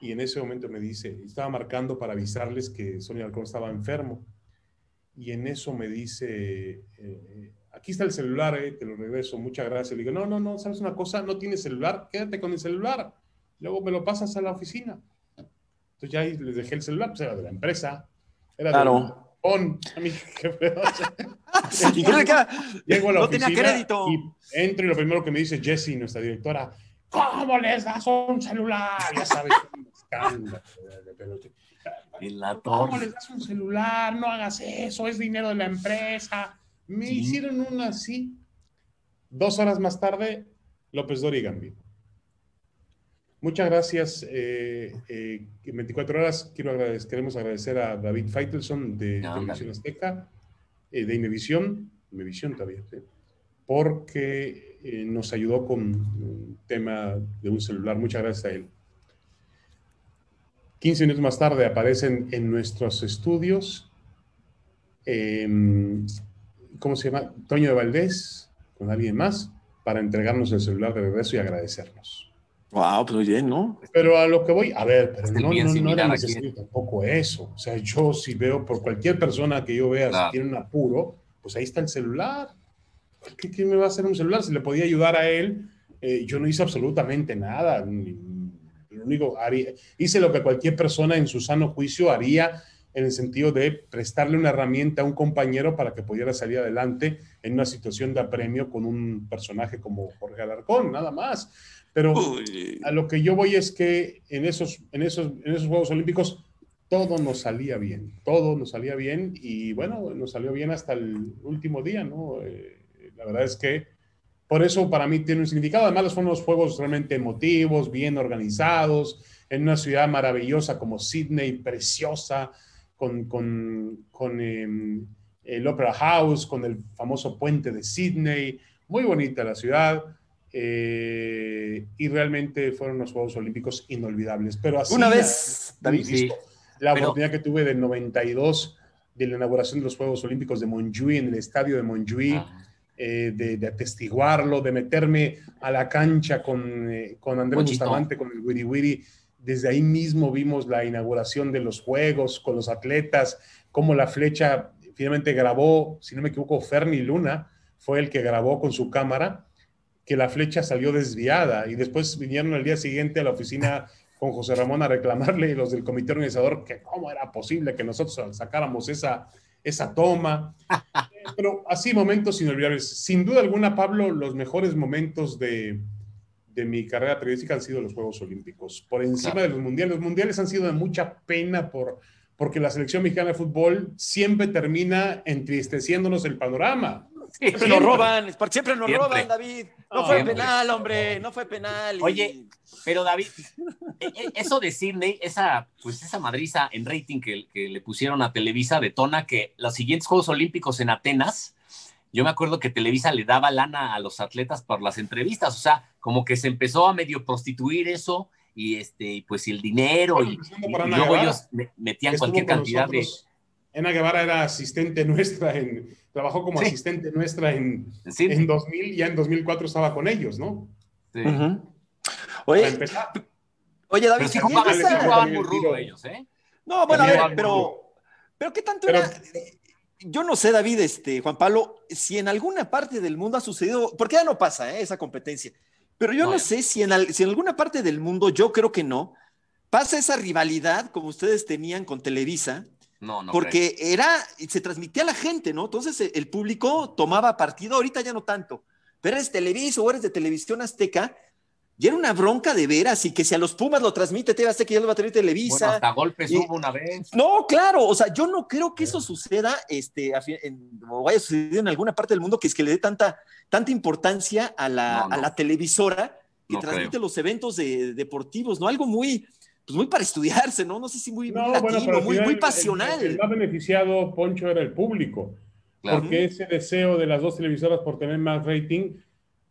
Y en ese momento me dice, estaba marcando para avisarles que Sonia Alcón estaba enfermo. Y en eso me dice, eh, eh, aquí está el celular, eh, te lo regreso, muchas gracias. Le digo, no, no, no, ¿sabes una cosa? No tienes celular, quédate con el celular. Luego me lo pasas a la oficina. Entonces ya ahí les dejé el celular, pues era de la empresa. Era Claro. de Pon, a mi jefe. Llego a la No oficina tenía crédito. y entro y lo primero que me dice Jessie, nuestra directora, ¿cómo les das un celular? Ya sabes, un escándalo. ¿Cómo les das un celular? No hagas eso, es dinero de la empresa. Me Sí. hicieron una así. Dos horas más tarde, López Dori Gambino. Muchas gracias. eh, eh, en 24 horas quiero agradecer, queremos agradecer a David Feitelson de Ah, Televisión Azteca, eh, de Imevisión, Imevisión todavía, sí, porque eh, nos ayudó con un tema de un celular. Muchas gracias a él. 15 minutos más tarde aparecen en nuestros estudios, eh, ¿cómo se llama? Toño de Valdés, con alguien más, para entregarnos el celular de regreso y agradecernos. Wow, pues muy bien, ¿no? Pero a lo que voy, a ver, pero Está no, no, no era necesario tampoco eso. O sea, yo si veo por cualquier persona que yo vea Claro. si tiene un apuro, pues ahí está el celular. ¿Qué, qué me va a hacer un celular? Si le podía ayudar a él, eh, yo no hice absolutamente nada. Lo único, haría- hice lo que cualquier persona en su sano juicio haría en el sentido de prestarle una herramienta a un compañero para que pudiera salir adelante en una situación de apremio con un personaje como Jorge Alarcón, nada más. Pero a lo que yo voy es que en esos, en esos, en esos Juegos Olímpicos todo nos salía bien, todo nos salía bien y bueno, nos salió bien hasta el último día, ¿no? Eh, la verdad es que por eso para mí tiene un significado. Además, fueron unos juegos realmente emotivos, bien organizados, en una ciudad maravillosa como Sydney, preciosa, con, con, con em, el Opera House, con el famoso puente de Sydney, muy bonita la ciudad. eh, y realmente fueron unos Juegos Olímpicos inolvidables. Pero así, Una vez, David, Sí, la pero- oportunidad que tuve del 92 de la inauguración de los Juegos Olímpicos de Montjuïc, en el estadio de Montjuïc, Ah, eh, de, de atestiguarlo, de meterme a la cancha con, eh, con Andrés. Bustamante, con el Wiri Wiri. Desde ahí mismo vimos la inauguración de los Juegos con los atletas, cómo la flecha finalmente grabó, si no me equivoco, Fermi Luna fue el que grabó con su cámara, que la flecha salió desviada y después vinieron al día siguiente a la oficina con José Ramón a reclamarle los del comité organizador que cómo era posible que nosotros sacáramos esa, esa toma. Pero así momentos inolvidables. Sin duda alguna, Pablo, los mejores momentos de, de mi carrera periodística han sido los Juegos Olímpicos. Por encima Claro. de los mundiales. Los mundiales han sido de mucha pena por, porque la selección mexicana de fútbol siempre termina entristeciéndonos el panorama. sí, siempre nos roban, siempre nos Siempre. roban, David. No fue siempre. penal, hombre, no fue penal. y- Oye, Pero David, e- e- eso de Sydney, esa, pues esa madriza en rating que, que le pusieron a Televisa detona que los siguientes Juegos Olímpicos en Atenas, yo me acuerdo que Televisa le daba lana a los atletas por las entrevistas, o sea, como que se empezó a medio prostituir eso y este, y pues el dinero y, Empezando y- luego Guevara, ellos me- metían Estuvo cualquier cantidad de... Ana Guevara era asistente nuestra, en, trabajó como Sí. asistente nuestra en, Sí, en 2000 y ya en 2004 estaba con ellos, ¿no? sí. Oye, oye, David, y jugaban, jugaban muy rudo ellos, ¿eh? No, bueno, a ver, pero, pero ¿qué tanto Pero- era? Yo no sé, David, este, Juan Pablo, si en alguna parte del mundo ha sucedido, porque ya no pasa ¿eh? esa competencia, pero yo No, sé si en, al- si en alguna parte del mundo, yo creo que no, pasa esa rivalidad como ustedes tenían con Televisa, No, no. creo. porque era, se transmitía a la gente, ¿no? Entonces el público tomaba partido, ahorita ya no tanto, pero eres Televisa o eres de Televisión Azteca, y era una bronca de veras, y que si a los Pumas lo transmite TV Azteca, ya lo va a tener Televisa. Bueno, hasta golpes Y- hubo una vez. No, claro, o sea, yo no creo que eso suceda, este, a en- o haya sucedido en alguna parte del mundo que es que le dé tanta, tanta importancia a la, No, no. a la televisora que No transmite creo. los eventos de- deportivos, ¿no? Algo muy, pues muy para estudiarse, ¿no? No sé si muy, muy no, latino, bueno, muy, muy el- pasional. El, el más beneficiado, Poncho, era el público. Claro. Porque ese deseo de las dos televisoras por tener más rating,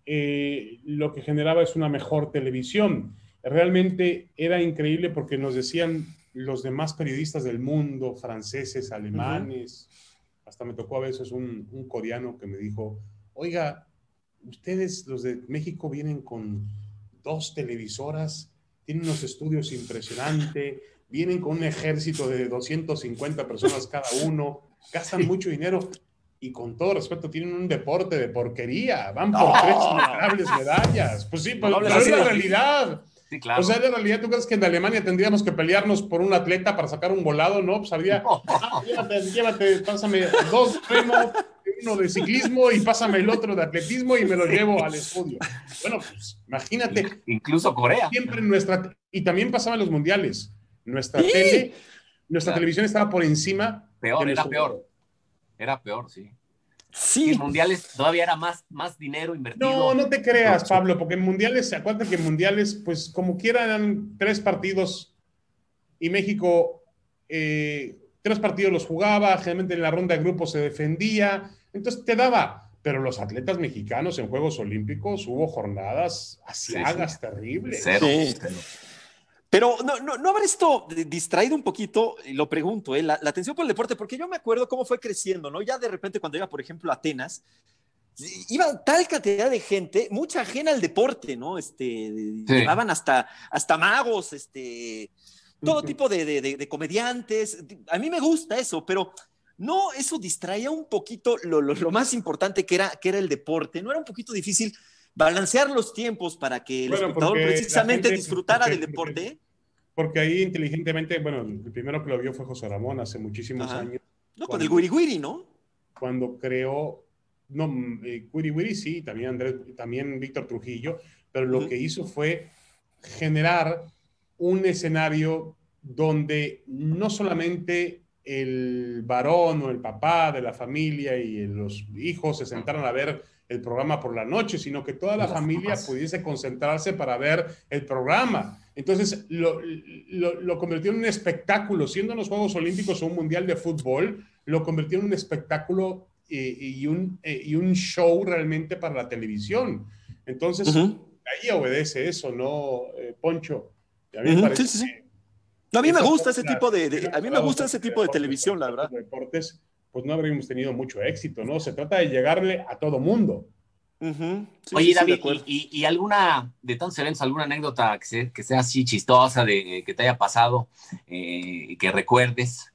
eh, lo que generaba es una mejor televisión. Realmente era increíble porque nos decían los demás periodistas del mundo, franceses, alemanes, hasta me tocó a veces un, un coreano que me dijo, oiga, ustedes, los de México, vienen con dos televisoras, tienen unos estudios impresionantes, vienen con un ejército de 250 personas cada uno, gastan mucho dinero y con todo respeto tienen un deporte de porquería, van por tres medallas. Pues sí, pero, es la realidad. Sí, claro. O sea, en realidad, ¿tú crees que en Alemania tendríamos que pelearnos por un atleta para sacar un volado? No, pues habría, ah, llévate, llévate, pásame dos remos, uno de ciclismo y pásame el otro de atletismo y me lo llevo al estudio. Bueno, pues imagínate. Incluso Corea. Siempre nuestra, y también pasaban los mundiales. Nuestra tele, nuestra televisión estaba por encima. Peor, era peor. Era peor, sí. Sí. En mundiales todavía era más, más dinero invertido. No, no te creas, Pablo, porque en mundiales, se acuerdan que en mundiales, pues como quiera eran tres partidos y México, eh, tres partidos los jugaba, generalmente en la ronda de grupos se defendía, entonces te daba. Pero los atletas mexicanos en Juegos Olímpicos hubo jornadas asiagas terribles. Cero, Pero no, no, no habrá esto distraído un poquito, lo pregunto, ¿eh? la, atención por el deporte, porque yo me acuerdo cómo fue creciendo, ¿no? Ya de repente cuando iba, por ejemplo, a Atenas, iba tal cantidad de gente, mucha ajena al deporte, ¿no? Este, llevaban hasta, hasta magos, este, todo tipo de, de, de, comediantes. A mí me gusta eso, pero no, eso distraía un poquito lo, lo, más importante que era, que era el deporte. ¿No era un poquito difícil balancear los tiempos para que el espectador precisamente disfrutara del deporte? Porque, ahí inteligentemente, bueno, el primero que lo vio fue José Ramón hace muchísimos años. No, con el Wiri Wiri, ¿no? Cuando creó, no, eh, Wiri Wiri sí, también Andrés, también Víctor Trujillo, pero lo que hizo fue generar un escenario donde no solamente el varón o el papá de la familia y los hijos se sentaron a ver el programa por la noche, sino que toda la familia pudiese concentrarse para ver el programa. Entonces lo, lo, convirtió en un espectáculo, siendo en los Juegos Olímpicos o un Mundial de Fútbol, lo convirtió en un espectáculo y, un, y un show realmente para la televisión. Entonces, ahí obedece eso, ¿no, eh, Poncho? A mí a mí me gusta ese tipo de, a mí me gusta ese tipo de televisión, la verdad. Deportes, pues no habríamos tenido mucho éxito, ¿no? Se trata de llegarle a todo mundo. Oye, David, y, alguna, de tantos eventos, alguna anécdota que, sea, así chistosa, de que te haya pasado, eh, que recuerdes?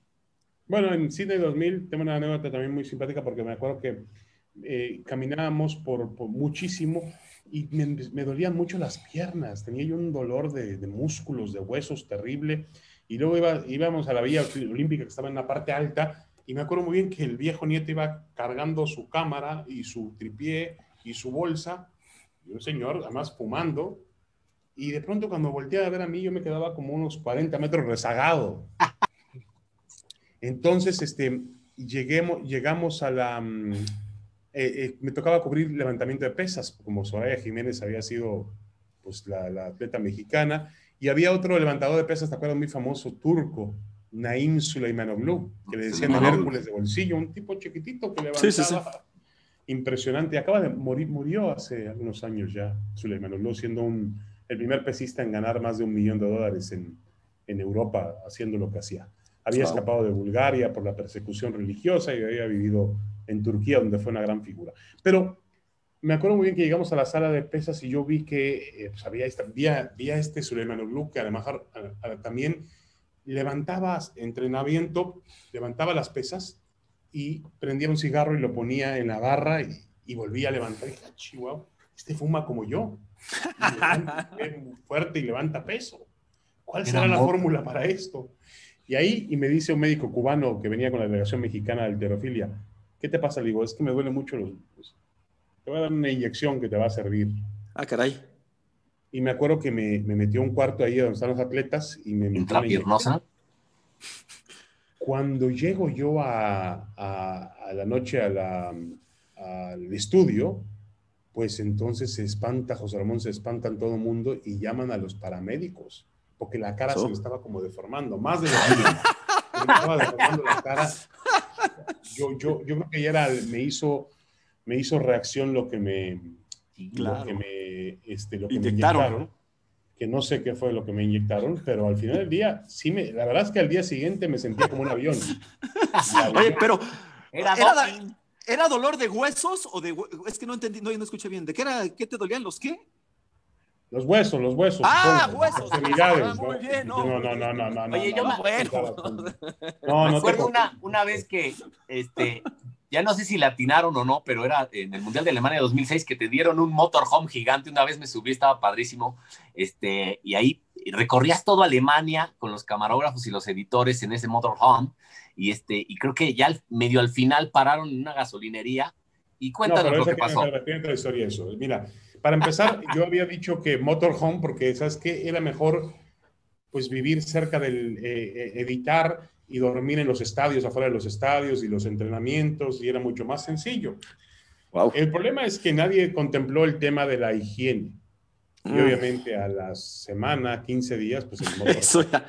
Bueno, en Cine 2000 tengo una anécdota también muy simpática porque me acuerdo que eh, caminábamos por, muchísimo y me, dolían mucho las piernas. Tenía yo un dolor de, de músculos, de huesos terrible. Y luego iba, íbamos a la Villa Olímpica que estaba en la parte alta y me acuerdo muy bien que el viejo nieto iba cargando su cámara y su tripié y su bolsa y un señor además fumando y de pronto cuando volteaba a ver a mí yo me quedaba como unos 40 metros rezagado. Entonces, este, lleguemos, llegamos a la... Mm, eh, eh, me tocaba cubrir levantamiento de pesas, como Soraya Jiménez había sido pues, la, la atleta mexicana, y había otro levantador de pesas, ¿te acuerdas? Muy famoso, turco, Naim Suleymanoglu, que le decían el Hércules de bolsillo, un tipo chiquitito que levantaba. Sí, sí, Impresionante. Acaba de morir, murió hace algunos años ya, Suleymanoglu, siendo un, el primer pesista en ganar más de un millón de dólares en, en Europa, haciendo lo que hacía. Había escapado de Bulgaria por la persecución religiosa y había vivido en Turquía, donde fue una gran figura. Pero me acuerdo muy bien que llegamos a la sala de pesas y yo vi que eh, pues había, esta, vi, a, este Suleiman Oglu que además también levantaba entrenamiento, levantaba las pesas y prendía un cigarro y lo ponía en la barra y, volvía a levantar. Y dije, ah, Chihuahua, este fuma como yo. es muy fuerte y levanta peso. ¿Cuál será la fórmula para esto? Y ahí, y me dice un médico cubano que venía con la delegación mexicana de alterofilia, ¿qué te pasa? Le digo, es que me duele mucho los, te voy a dar una inyección que te va a servir. Ah, caray. Y me acuerdo que me, me metió un cuarto ahí donde están los atletas y me ¿Intrapiernosa? Cuando llego yo a, a, la noche a la, al estudio, pues entonces se espanta, José Ramón se espantan todo el mundo y llaman a los paramédicos, porque la cara se me estaba como deformando, más de lo que me estaba deformando la cara. Yo, yo, yo creo que ya era, me hizo me hizo reacción lo que me, lo que me, este, lo que inyectaron. que no sé qué fue lo que me inyectaron, pero al final del día, sí me, la verdad es que al día siguiente me sentía como un avión. Oye, pero era, ¿Era dolor de huesos o de es que no entendí, no, no escuché bien. ¿De qué era? ¿Qué te dolían los qué? Los huesos, los huesos. Ah, huesos. extremidades, Ah, muy ¿no? bien, no. no, no, no, no, no, no, Oye, no, yo no, me- no, bueno. No, Me no acuerdo una, una vez que, este, ya no sé si le atinaron o no, pero era en el Mundial de Alemania 2006 que te dieron un motorhome gigante. Una vez me subí, estaba padrísimo. Este, y ahí recorrías todo Alemania con los camarógrafos y los editores en ese motorhome. Y, este, y creo que ya al- medio al final pararon en una gasolinería. Y No, cuéntanos pero lo que pasó. otra historia eso. Mira, para empezar, yo había dicho que Motorhome, porque sabes que era mejor pues vivir cerca del eh, eh, editar y dormir en los estadios, afuera de los estadios y los entrenamientos, y era mucho más sencillo. Wow. El problema es que nadie contempló el tema de la higiene. Y Mm. obviamente a la semana, 15 días, pues el motorhome. Eso ya.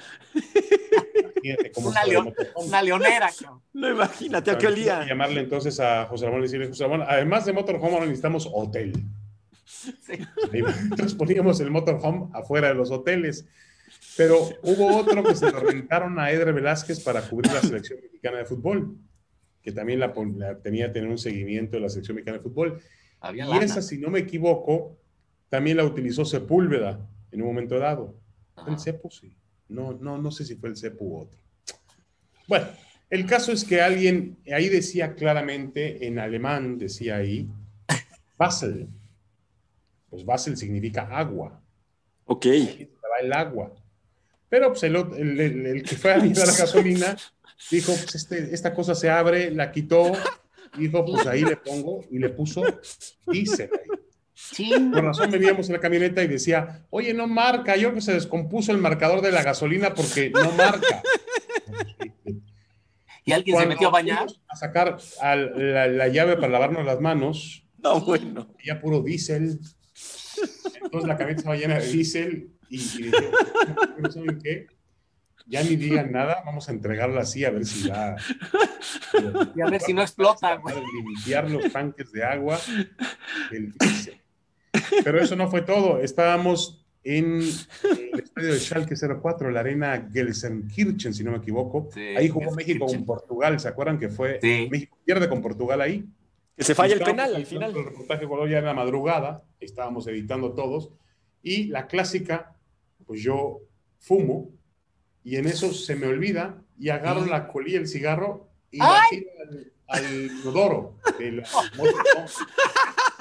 imagínate cómo Una motorhome. Una leonera. cabrón. No imagínate a qué olía. Llamarle entonces a José Ramón y decirle, José Ramón, además de motorhome, ahora necesitamos hotel. Sí. Entonces poníamos el motorhome afuera de los hoteles. Pero hubo otro que se lo rentaron a Edre Velázquez para cubrir la selección mexicana de fútbol, que también la, la tenía que tener un seguimiento de la selección mexicana de fútbol. Había Y lana. esa, si no me equivoco, también la utilizó Sepúlveda en un momento dado. Ajá. ¿El Cepu? Sí. No, no, no sé si fue el Cepu u otro. Bueno, el caso es que alguien, ahí decía claramente, en alemán decía ahí, Basel. Pues Basel significa agua. Ok. Ahí estaba el agua. Pero pues el, el- el- el que fue a mirar la gasolina dijo, pues este- esta cosa se abre, la quitó, dijo, pues ahí le pongo y le puso diésel ahí. Chin. Por razón veníamos en la camioneta y decía, oye, no marca, yo creo que se descompuso el marcador de la gasolina porque no marca. Y alguien se Cuando metió a bañar. A sacar al- la, la llave para lavarnos las manos, No, bueno. ya puro diésel. Entonces la camioneta estaba llena de diésel y, y dije, "¿No ¿saben qué? Ya ni digan nada, vamos a entregarla así a ver si da. Y a ver si no explota, güey. Para limpiar los tanques de agua del diésel. Pero eso no fue todo. Estábamos en el estadio de Schalke 04, la arena Gelsenkirchen, si no me equivoco. Sí, ahí jugó México con Portugal. ¿Se acuerdan que fue? Sí. México pierde con Portugal ahí. Que se falla el penal al final. El reportaje color ya en la madrugada, estábamos editando todos, y la clásica, pues yo fumo, y en eso se me olvida, y agarro la colilla, el cigarro, y la tiro al, al inodoro de la moto.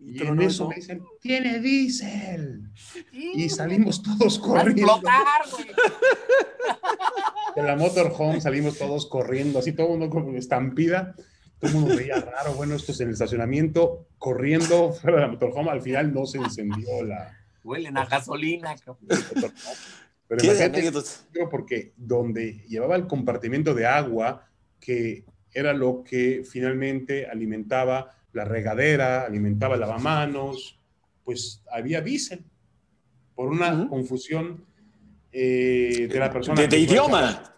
Y en eso me dicen, tiene diésel. Y salimos todos corriendo. De la motorhome salimos todos corriendo, así todo el mundo con estampida. Todo el mundo veía raro, bueno, esto es en el estacionamiento, corriendo fuera de la motorhome. Al final no se encendió la Huelen a gasolina. cabrón. Pero Qué imagínate, porque donde llevaba el compartimento de agua, que era lo que finalmente alimentaba la regadera, alimentaba el lavamanos, pues había diésel. Por una confusión eh, de la persona. De, idioma.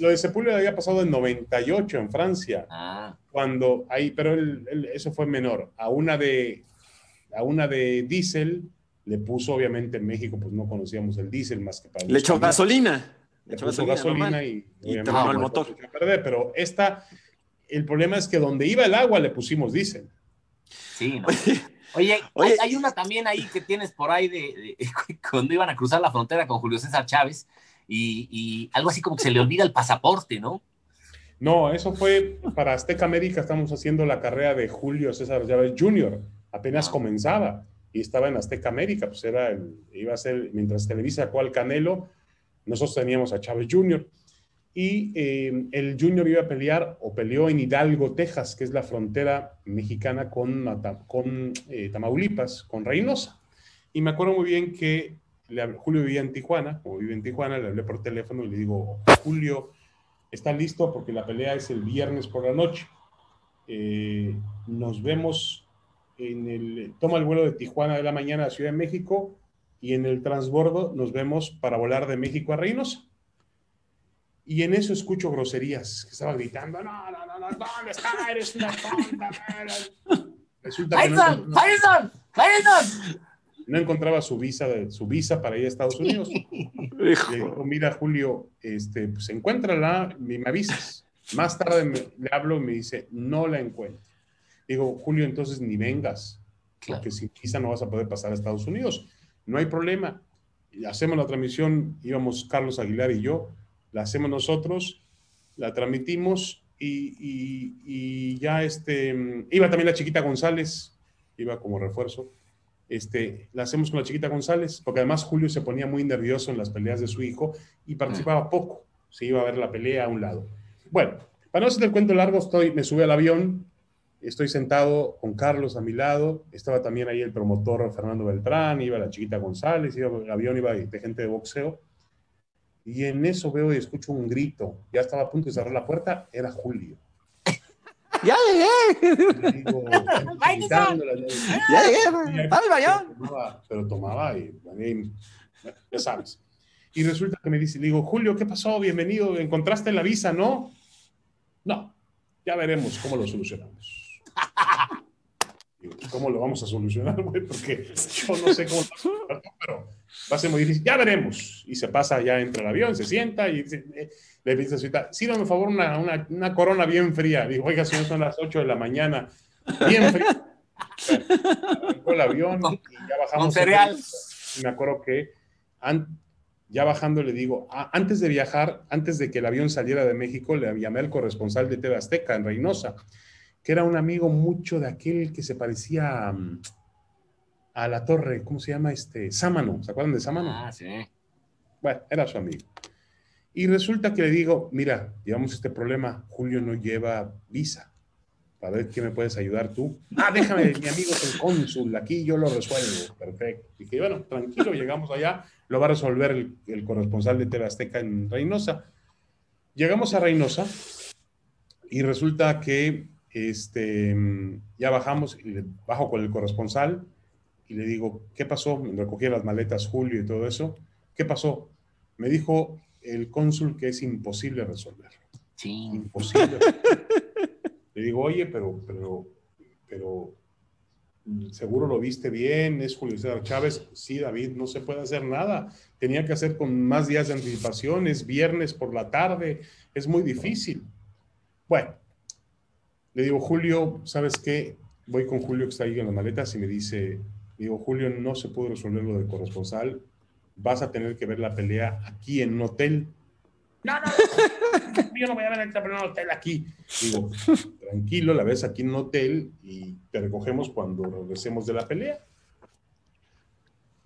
Lo de Sepúlveda había pasado en 98 en Francia, Ah, cuando ahí, pero el- el- eso fue menor. A una de a una de diésel le puso, obviamente en México, pues no conocíamos el diésel más que para Le echó gasolina. Le echó puso gasolina, gasolina y, Y tronó el motor. perder, pero esta, el problema es que donde iba el agua le pusimos diésel. sí, no. Oye, Oye. hay, hay una también ahí que tienes por ahí de, de- cuando iban a cruzar la frontera con Julio César Chávez y, y algo así como que se le olvida el pasaporte, ¿no? No, eso fue para Azteca América, estamos haciendo la carrera de Julio César Chávez Jr., apenas Ah. comenzaba y estaba en Azteca América, pues era el, iba a ser, mientras Televisa sacó al Canelo, nosotros teníamos a Chávez Jr. Y eh, el Junior iba a pelear o peleó en Hidalgo, Texas, que es la frontera mexicana con, con eh, Tamaulipas, con Reynosa. Y me acuerdo muy bien que le hablé- Julio vivía en Tijuana, como vive en Tijuana, le hablé por teléfono y le digo, Julio, está listo porque la pelea es el viernes por la noche. Eh, nos vemos en el, toma el vuelo de Tijuana de la mañana a Ciudad de México y en el transbordo nos vemos para volar de México a Reynosa. Y en eso escucho groserías, que estaba gritando, no, no, no, no, ¿dónde está? Eres una tonta. man". Resulta que no. ¡Tyson! No encontraba su visa, su visa para ir a Estados Unidos. Le digo, mira, Julio, este, pues encuéntrala y me avisas. Más tarde le hablo y me dice, no la encuentro. Digo, Julio, entonces ni vengas, porque sin visa no vas a poder pasar a Estados Unidos. No hay problema. hacemos la transmisión, íbamos Carlos Aguilar y yo, la hacemos nosotros, la transmitimos y, ya este, iba también la chiquita González, iba como refuerzo. Este, la hacemos con la chiquita González, porque además Julio se ponía muy nervioso en las peleas de su hijo y participaba poco. Se iba a ver la pelea a un lado. Bueno, para no hacer el cuento largo, estoy, me subí al avión, estoy sentado con Carlos a mi lado, estaba también ahí el promotor Fernando Beltrán, iba la chiquita González, iba el avión iba de gente de boxeo, y en eso veo y escucho un grito, ya estaba a punto de cerrar la puerta, era Julio. ¡Ya llegué! Digo, ¡Ya llegué! Pero tomaba y, ya sabes. Y resulta que me dice, le digo, Julio, ¿qué pasó? Bienvenido, ¿encontraste la visa, no? No, ya veremos cómo lo solucionamos. ¿Cómo lo vamos a solucionar, güey? Porque yo no sé cómo, pero va a ser muy difícil. Ya veremos. Y se pasa, ya entra el avión, se sienta y eh, le dice a su sírvame, por favor, una, una, una, corona bien fría. Digo, oiga, señor, son las 8 de la mañana, bien fría. Arrancó el avión y ya bajamos. Con cereal. me acuerdo que ya bajando le digo, antes de viajar, antes de que el avión saliera de México, le llamé al corresponsal de TV Azteca en Reynosa, que era un amigo mucho de aquel que se parecía a, la torre, ¿cómo se llama? Este, Sámano, ¿se acuerdan de Sámano? Ah, sí. Bueno, era su amigo. Y resulta que le digo, mira, llevamos este problema, Julio no lleva visa. Para ver qué me puedes ayudar tú. Ah, déjame, mi amigo es el cónsul, aquí yo lo resuelvo. Perfecto. Y que bueno, tranquilo, llegamos allá, lo va a resolver el, corresponsal de TV Azteca en Reynosa. Llegamos a Reynosa y resulta que este, ya bajamos bajo con el corresponsal y le digo, ¿qué pasó? Me recogí las maletas Julio y todo eso. ¿Qué pasó? Me dijo el cónsul que es imposible resolverlo. Sí. Imposible. Le digo, oye, pero, pero, pero, seguro lo viste bien, es Julio César Chávez. Sí, David, no se puede hacer nada. Tenía que hacer con más días de anticipación, es viernes por la tarde, es muy difícil. Bueno, le digo, Julio, ¿sabes qué? Voy con Julio que está ahí en las maletas y me dice, digo, Julio, no se pudo resolver lo del corresponsal, vas a tener que ver la pelea aquí en un hotel. No, no, yo no voy a ver el en un hotel aquí. Digo, tranquilo, la ves aquí en un hotel y te recogemos cuando regresemos de la pelea.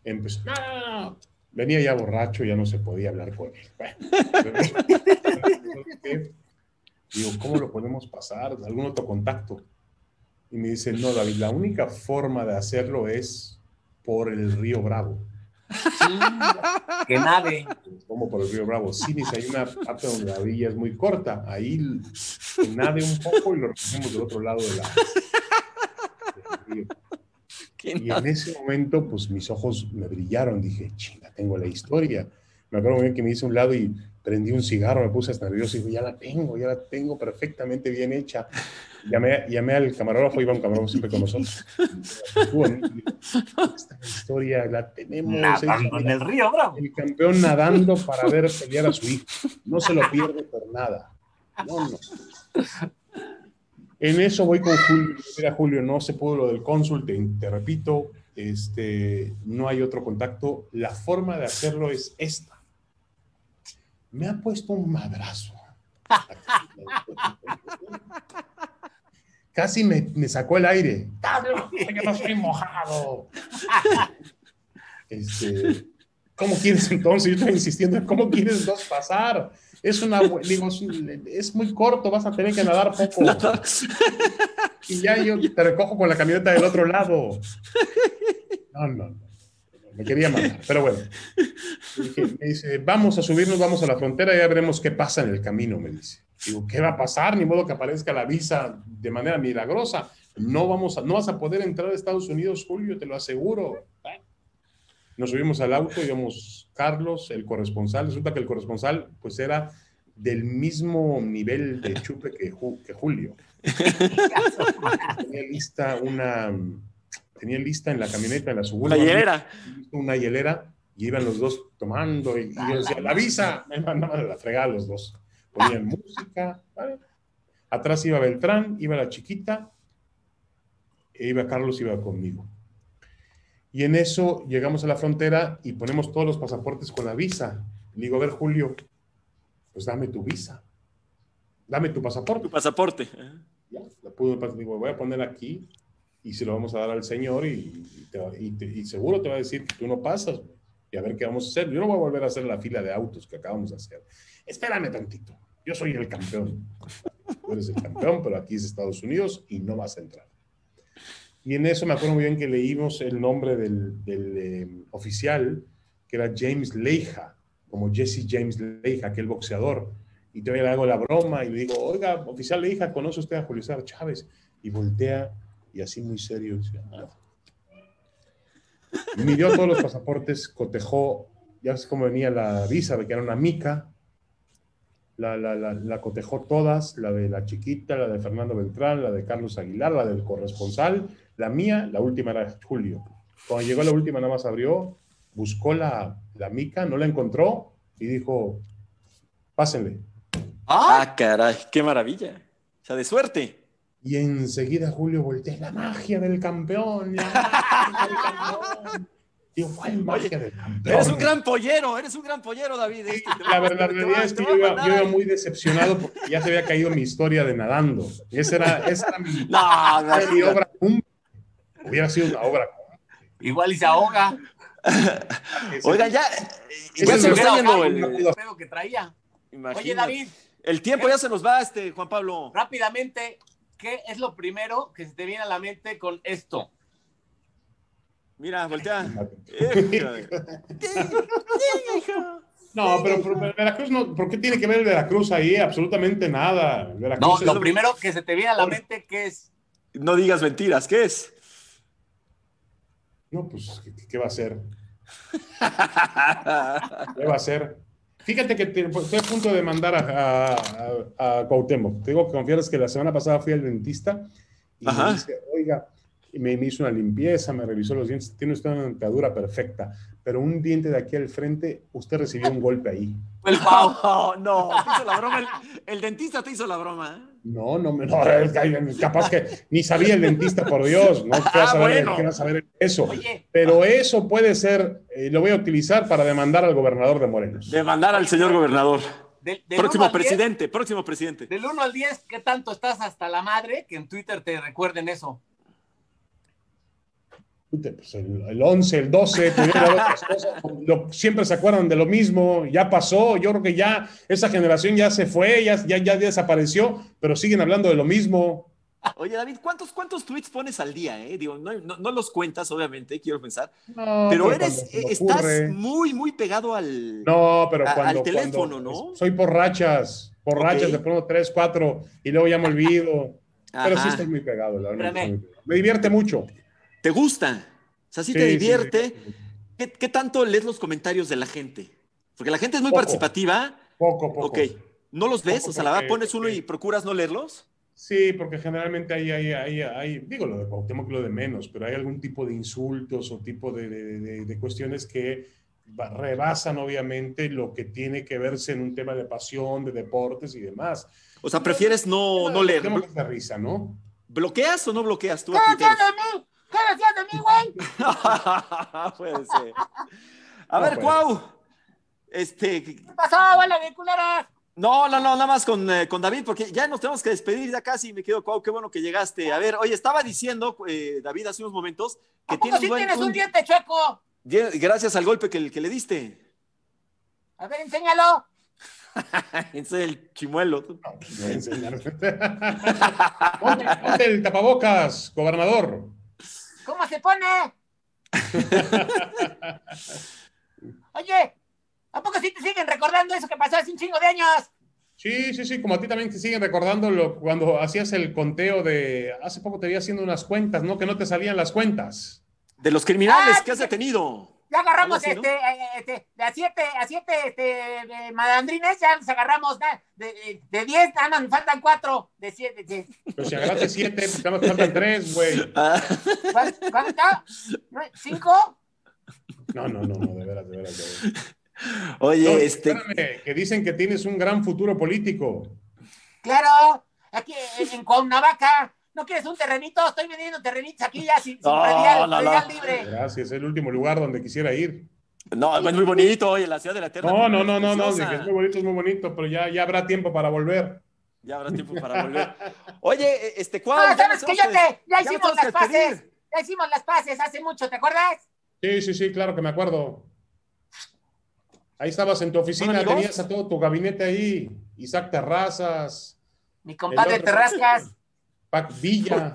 Empezó, no, no, no. Venía ya borracho, ya no se podía hablar con él. Digo, ¿cómo lo podemos pasar? ¿Algún otro contacto? Y me dice, no, David, la única forma de hacerlo es por el río Bravo. Que nade. Como por el río Bravo. Sí, dice, hay una parte donde la villa es muy corta. Ahí que nade un poco y lo recogemos del otro lado de la, del río. Y en ese momento, pues mis ojos me brillaron. Dije, chinga, tengo la historia. Me acuerdo muy bien que me hice un lado y prendí un cigarro, me puse hasta nervioso y dije, ya la tengo, ya la tengo perfectamente bien hecha. Llamé, llamé al camarógrafo, iba un camarógrafo siempre con nosotros. Esta historia la tenemos. Nadando en el río, bravo. El campeón nadando para ver pelear a su hijo. No se lo pierde por nada. No, no. En eso voy con Julio. Mira, Julio, no se pudo lo del cónsul, te, te repito, este, no hay otro contacto. La forma de hacerlo es esta me ha puesto un madrazo. Casi me, sacó el aire. que no estoy mojado. Este, ¿Cómo quieres entonces? Yo estoy insistiendo, ¿cómo quieres entonces pasar? Es una, digo, es muy corto, vas a tener que nadar poco. Y ya yo te recojo con la camioneta del otro lado. No, no, no me quería matar, pero bueno. me dice, vamos a subirnos, vamos a la frontera y ya veremos qué pasa en el camino, me dice. Digo, ¿qué va a pasar? Ni modo que aparezca la visa de manera milagrosa. No, vamos a, no vas a poder entrar a Estados Unidos, Julio, te lo aseguro. Nos subimos al auto, íbamos Carlos, el corresponsal. Resulta que el corresponsal, pues era del mismo nivel de chupe que, que Julio. Tenía lista una tenía lista en la camioneta, en la suburban. Una hielera. Una hielera, y iban los dos tomando, y, yo decía, la visa, me mandaban a la fregada los dos. Ponían música, Atrás iba Beltrán, iba la chiquita, e iba Carlos, iba conmigo. Y en eso llegamos a la frontera y ponemos todos los pasaportes con la visa. Le digo, a ver, Julio, pues dame tu visa. Dame tu pasaporte. Tu pasaporte. Ya, la pudo, digo, voy a poner aquí y se lo vamos a dar al señor y, y, seguro te va a decir que tú no pasas y a ver qué vamos a hacer. Yo no voy a volver a hacer la fila de autos que acabamos de hacer. Espérame tantito. Yo soy el campeón. Tú eres el campeón, pero aquí es Estados Unidos y no vas a entrar. Y en eso me acuerdo muy bien que leímos el nombre del, eh, oficial, que era James Leija, como Jesse James Leija, aquel boxeador. Y todavía le hago la broma y le digo, oiga, oficial Leija, ¿conoce usted a Julio César Chávez? Y voltea y así muy serio ah". Midió todos los pasaportes, cotejó, ya sé cómo venía la visa, que era una mica, la, la, la, cotejó todas, la de la chiquita, la de Fernando Beltrán, la de Carlos Aguilar, la del corresponsal, la mía, la última era Julio. Cuando llegó la última, nada más abrió, buscó la, la mica, no la encontró y dijo, pásenle. Ah, caray, qué maravilla. O sea, de suerte. Y enseguida Julio voltea, la magia del campeón, la magia del campeón. ¿cuál magia del campeón? Eres un gran pollero, eres un gran pollero, David. Este, la verdad, es que yo iba, yo iba, muy decepcionado porque ya se había caído mi historia de nadando. Esa era, esa era mi, no, era mi obra Hubiera sido una obra. Igual y se ahoga. Oiga, ya, ya se está yendo el, el que traía. Oye, David. El tiempo ya se nos va, este, Juan Pablo. Rápidamente, ¿qué es lo primero que se te viene a la mente con esto? Mira, voltea. No, pero, Veracruz no, ¿por qué tiene que ver el Veracruz ahí? Absolutamente nada. no, lo primero que se te viene a la mente, ¿qué es? No digas mentiras, ¿qué es? No, pues, ¿qué, va a ser? ¿Qué va a ser? Fíjate que estoy a punto de mandar a, a, a, Cuauhtémoc. Tengo que confiar que la semana pasada fui al dentista y me dice, oiga, me, me, hizo una limpieza, me revisó los dientes, tiene usted una dentadura perfecta, pero un diente de aquí al frente, usted recibió un golpe ahí. El pau. no, te hizo la broma, el, dentista te hizo la broma. ¿eh? No, no, no, capaz que ni sabía el dentista, por Dios, no quiero ah, saber, bueno. saber eso. Pero eso puede ser, eh, lo voy a utilizar para demandar al gobernador de Morelos. Demandar al señor gobernador. próximo presidente, próximo presidente. Del 1 al 10, ¿qué tanto estás hasta la madre que en Twitter te recuerden eso? Pues el, 11, el 12, siempre se acuerdan de lo mismo, ya pasó, yo creo que ya esa generación ya se fue, ya, ya, ya desapareció, pero siguen hablando de lo mismo. Oye, David, ¿cuántos, cuántos tweets pones al día? Eh? Digo, no, no, los cuentas, obviamente, quiero pensar. pero, eres, eh, estás muy, muy pegado al, no, pero cuando, al teléfono, ¿no? Soy por rachas, por rachas, de pronto tres, cuatro, y luego ya me olvido. pero sí estoy muy pegado, la verdad. Me divierte mucho. ¿Te gusta? O sea, si te divierte. ¿Qué, tanto lees los comentarios de la gente? Porque la gente es muy participativa. Poco, poco. Ok. ¿No los ves? o sea, la verdad pones uno y procuras no leerlos. Sí, porque generalmente hay, hay, hay, hay digo lo de Cuauhtémoc lo de menos, pero hay algún tipo de insultos o tipo de, de, de, cuestiones que rebasan obviamente lo que tiene que verse en un tema de pasión, de deportes y demás. O sea, prefieres no, no leer. de risa, ¿no? ¿Bloqueas o no bloqueas tú? ¿Qué decías de mí, güey? Puede ser. A ver, Cuau. Este. ¿Qué pasó, vale, de culera? No, no, no, nada más con, eh, con, David, porque ya nos tenemos que despedir ya casi. Me quedo, Cuau, qué bueno que llegaste. A ver, oye, estaba diciendo, eh, David, hace unos momentos, que tienes, sí tienes un, diente chueco. Gracias al golpe que, que le diste. A ver, enséñalo. es el chimuelo. ponte el tapabocas, gobernador. ¿Cómo se pone? Oye, ¿a poco sí te siguen recordando eso que pasó hace un chingo de años? Sí, sí, sí, como a ti también te siguen recordando cuando hacías el conteo de. Hace poco te vi haciendo unas cuentas, ¿no? Que no te salían las cuentas. De los criminales ah, que has detenido. Ya agarramos este, eh, este, de a siete, a siete este, madandrines, ya nos agarramos de, de diez, ah, nos faltan cuatro, de siete. De... Pero si agarraste siete, pues nos faltan tres, güey. ¿Cuánto? ¿Cinco? No, no, no, no, de veras, de veras, de veras. Oye, este. Espérame, que dicen que tienes un gran futuro político. Claro, aquí en, en Cuernavaca. ¿No quieres un terrenito? Estoy vendiendo terrenitos aquí ya sin, sin No, predial, no, no. predial libre. Gracias, es el último lugar donde quisiera ir. No, es muy bonito, oye, la ciudad de la Eterna. No, no, no, no, no, es muy bonito, es muy bonito, pero ya, ya habrá tiempo para volver. Ya habrá tiempo para volver. Oye, eh, este, ¿cuál? Ah, sabes que ya te, ya hicimos las pases. Ya hicimos las pases hace mucho, ¿te acuerdas? Sí, sí, sí, claro que me acuerdo. Ahí estabas en tu oficina, tenías a todo tu gabinete ahí. Isaac Terrazas, Mi compadre El otro- Terrascas. Pac Villa.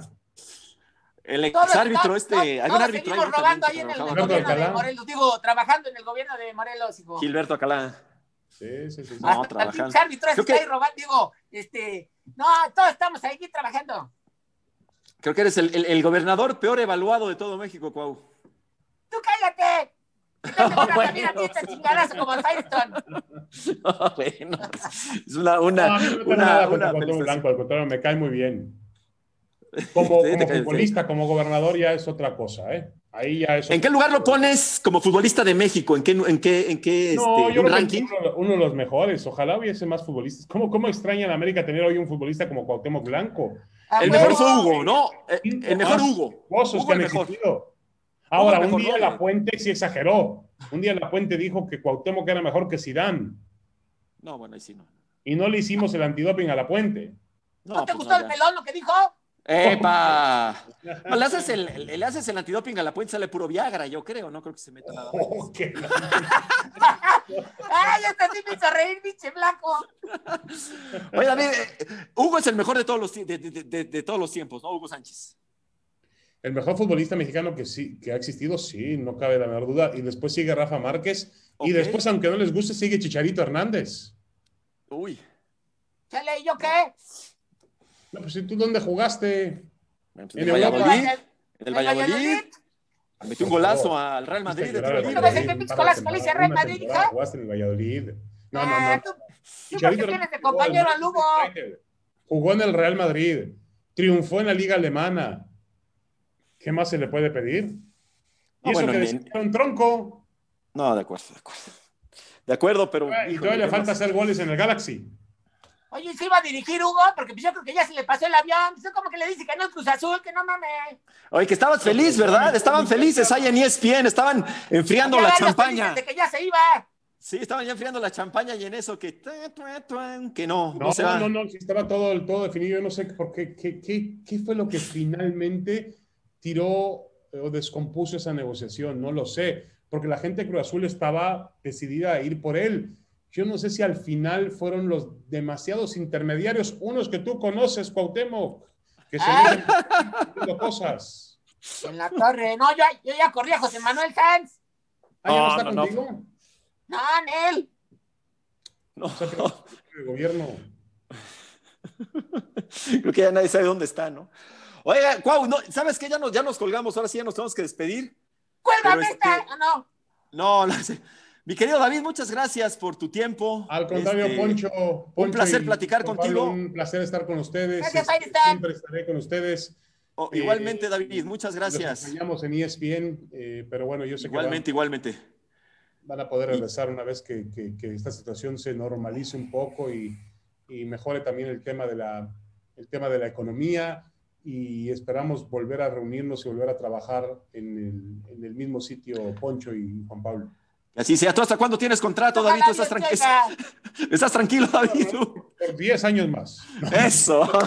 El exárbitro este, hay un árbitro seguimos ahí, ¿no? robando también ahí que en el, gobierno de. Morelos. Digo, trabajando en el gobierno de Morelos, hijo. Gilberto Alcalá. Sí, sí, sí. sí. No, Hasta el trabajando. pinche árbitro ese Creo está que- ahí robando. Digo, este, no, todos estamos aquí trabajando. Creo que eres el, el- el gobernador peor evaluado de todo México, Cuau. ¡Tú cállate! No a Bueno. este como el Firestone. bueno, es una, una, No, no una, una Cuauhtémoc felicitación. Blanco, al contrario, me cae muy bien. Como, Sí, futbolista, como gobernador ya es otra cosa, ¿eh? Ahí ya es ¿En qué lugar lo pones como futbolista de México? ¿En qué, en qué, en qué No, este, yo un ranking? uno, uno de los mejores. Ojalá hubiese más futbolistas. ¿Cómo, cómo extraña en América tener hoy un futbolista como Cuauhtémoc Blanco? El mejor fue Hugo, ¿no? El mejor Hugo. Osos Hugo que el han mejor. existido. Ahora, el un día ¿no? La Puente sí exageró. Un día La Puente dijo que Cuauhtémoc era mejor que Zidane. No, bueno, ahí sí no. Y no le hicimos el antidoping a La Puente. ¿No te pues gustó no, el pelón lo que dijo? ¡Epa! No, le, haces el, le haces el antidoping a la puente, sale puro Viagra, yo creo. No creo que se meta nada más. Oh, qué- ¡Ay, este sí me hizo reír, pinche blanco! Oye, David, Hugo es el mejor de todos los, tie- de, de- de- de todos los tiempos, ¿no? Hugo Sánchez. El mejor futbolista mexicano que sí, que ha existido, sí, no cabe la menor duda. Y después sigue Rafa Márquez. Y después, aunque no les guste, sigue Chicharito Hernández. Uy. Chale, ¿y yo qué? No, pues, ¿y tú dónde jugaste? Pues, En en el. Valladolid. En el ¿El Valladolid. Valladolid? Metió un golazo al Real Madrid. de tiro temporadas, Real Madrid. Jugaste en el Valladolid. No, no, Ah, no. tú- porque tienes de jugó compañero al a Lugo. Jugó en el Real Madrid. Triunfó en la Liga Alemana. ¿Qué más se le puede pedir? Y Ah, eso bueno, que un tronco. No, de acuerdo, de acuerdo. De acuerdo, pero. Y todavía le ¿qué falta hacer goles en el Galaxy. Oye, ¿se iba a dirigir Hugo? Porque pues yo creo que ya se le pasó el avión. Pues, como que le dice que no es Cruz Azul, que no mames. Oye, que estabas feliz, ¿verdad? Estaban felices ahí en ESPN, estaban enfriando Ya la champaña. De que ya se iba. Sí, estaban ya enfriando la champaña y en eso que. Que no, no, No, se va. no, no, sí estaba todo, todo definido. Yo no sé por qué, qué, qué, qué fue lo que finalmente tiró eh, o descompuso esa negociación. No lo sé, porque la gente de Cruz Azul estaba decidida a ir por él. Yo no sé si al final fueron los demasiados intermediarios, unos que tú conoces, Cuauhtémoc, que se Ah. haciendo cosas. En la torre. No, yo, yo ya corrí a José Manuel Sanz. Ah, ¿ya no, No, está no, no. contigo? No, Nel. No, O sea, el gobierno. creo que ya nadie sabe dónde está, ¿no? Oiga, Cuau, no, ¿sabes qué? Ya nos, ya nos colgamos, ahora sí ya nos tenemos que despedir. Cuélgame Pero esta. este- ¿O no? No, no sé. Mi querido David, muchas gracias por tu tiempo. Al contrario, Este, Poncho, Poncho placer y platicar contigo. Pablo, un placer estar con ustedes. Gracias, Este. Siempre estaré con ustedes. oh, Eh, igualmente, David, muchas gracias. acompañamos en ESPN, eh, pero bueno, yo sé Igualmente, igualmente. que van, van a poder regresar una vez que, que- que esta situación se normalice un poco y, y mejore también el tema, de la, el tema de la economía y esperamos volver a reunirnos y volver a trabajar en el, en el mismo sitio Poncho y Juan Pablo. Así sea. ¿Tú hasta cuándo tienes contrato, David? ¿Tú estás, Ojalá tranqui- Dios quiera. ¿Estás tranquilo, David? Por 10 años más. Eso.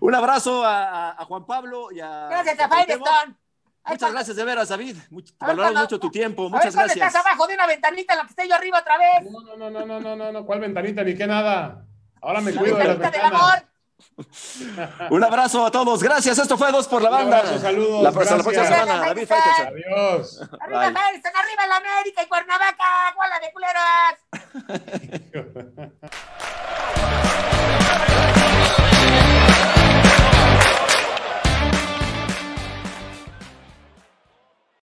Un abrazo a, Juan Pablo y a. Gracias a Cuauhtémoc. Firestone. Muchas gracias de veras, David. Much- A ver, valoramos cuando- mucho tu tiempo. A ver Muchas gracias. estás abajo de una ventanita en la que esté yo arriba otra vez. No, no, no, no, no, no, no, no, ¿cuál ventanita ni qué nada? Ahora me La cuido de las ventanita del amor. Un abrazo a todos. Gracias. Esto fue Dos por la Banda. Un Abrazo, saludos. La, hasta la próxima semana. David Adiós. Arriba Madison, arriba la América y Cuernavaca. ¡Guala de culeras!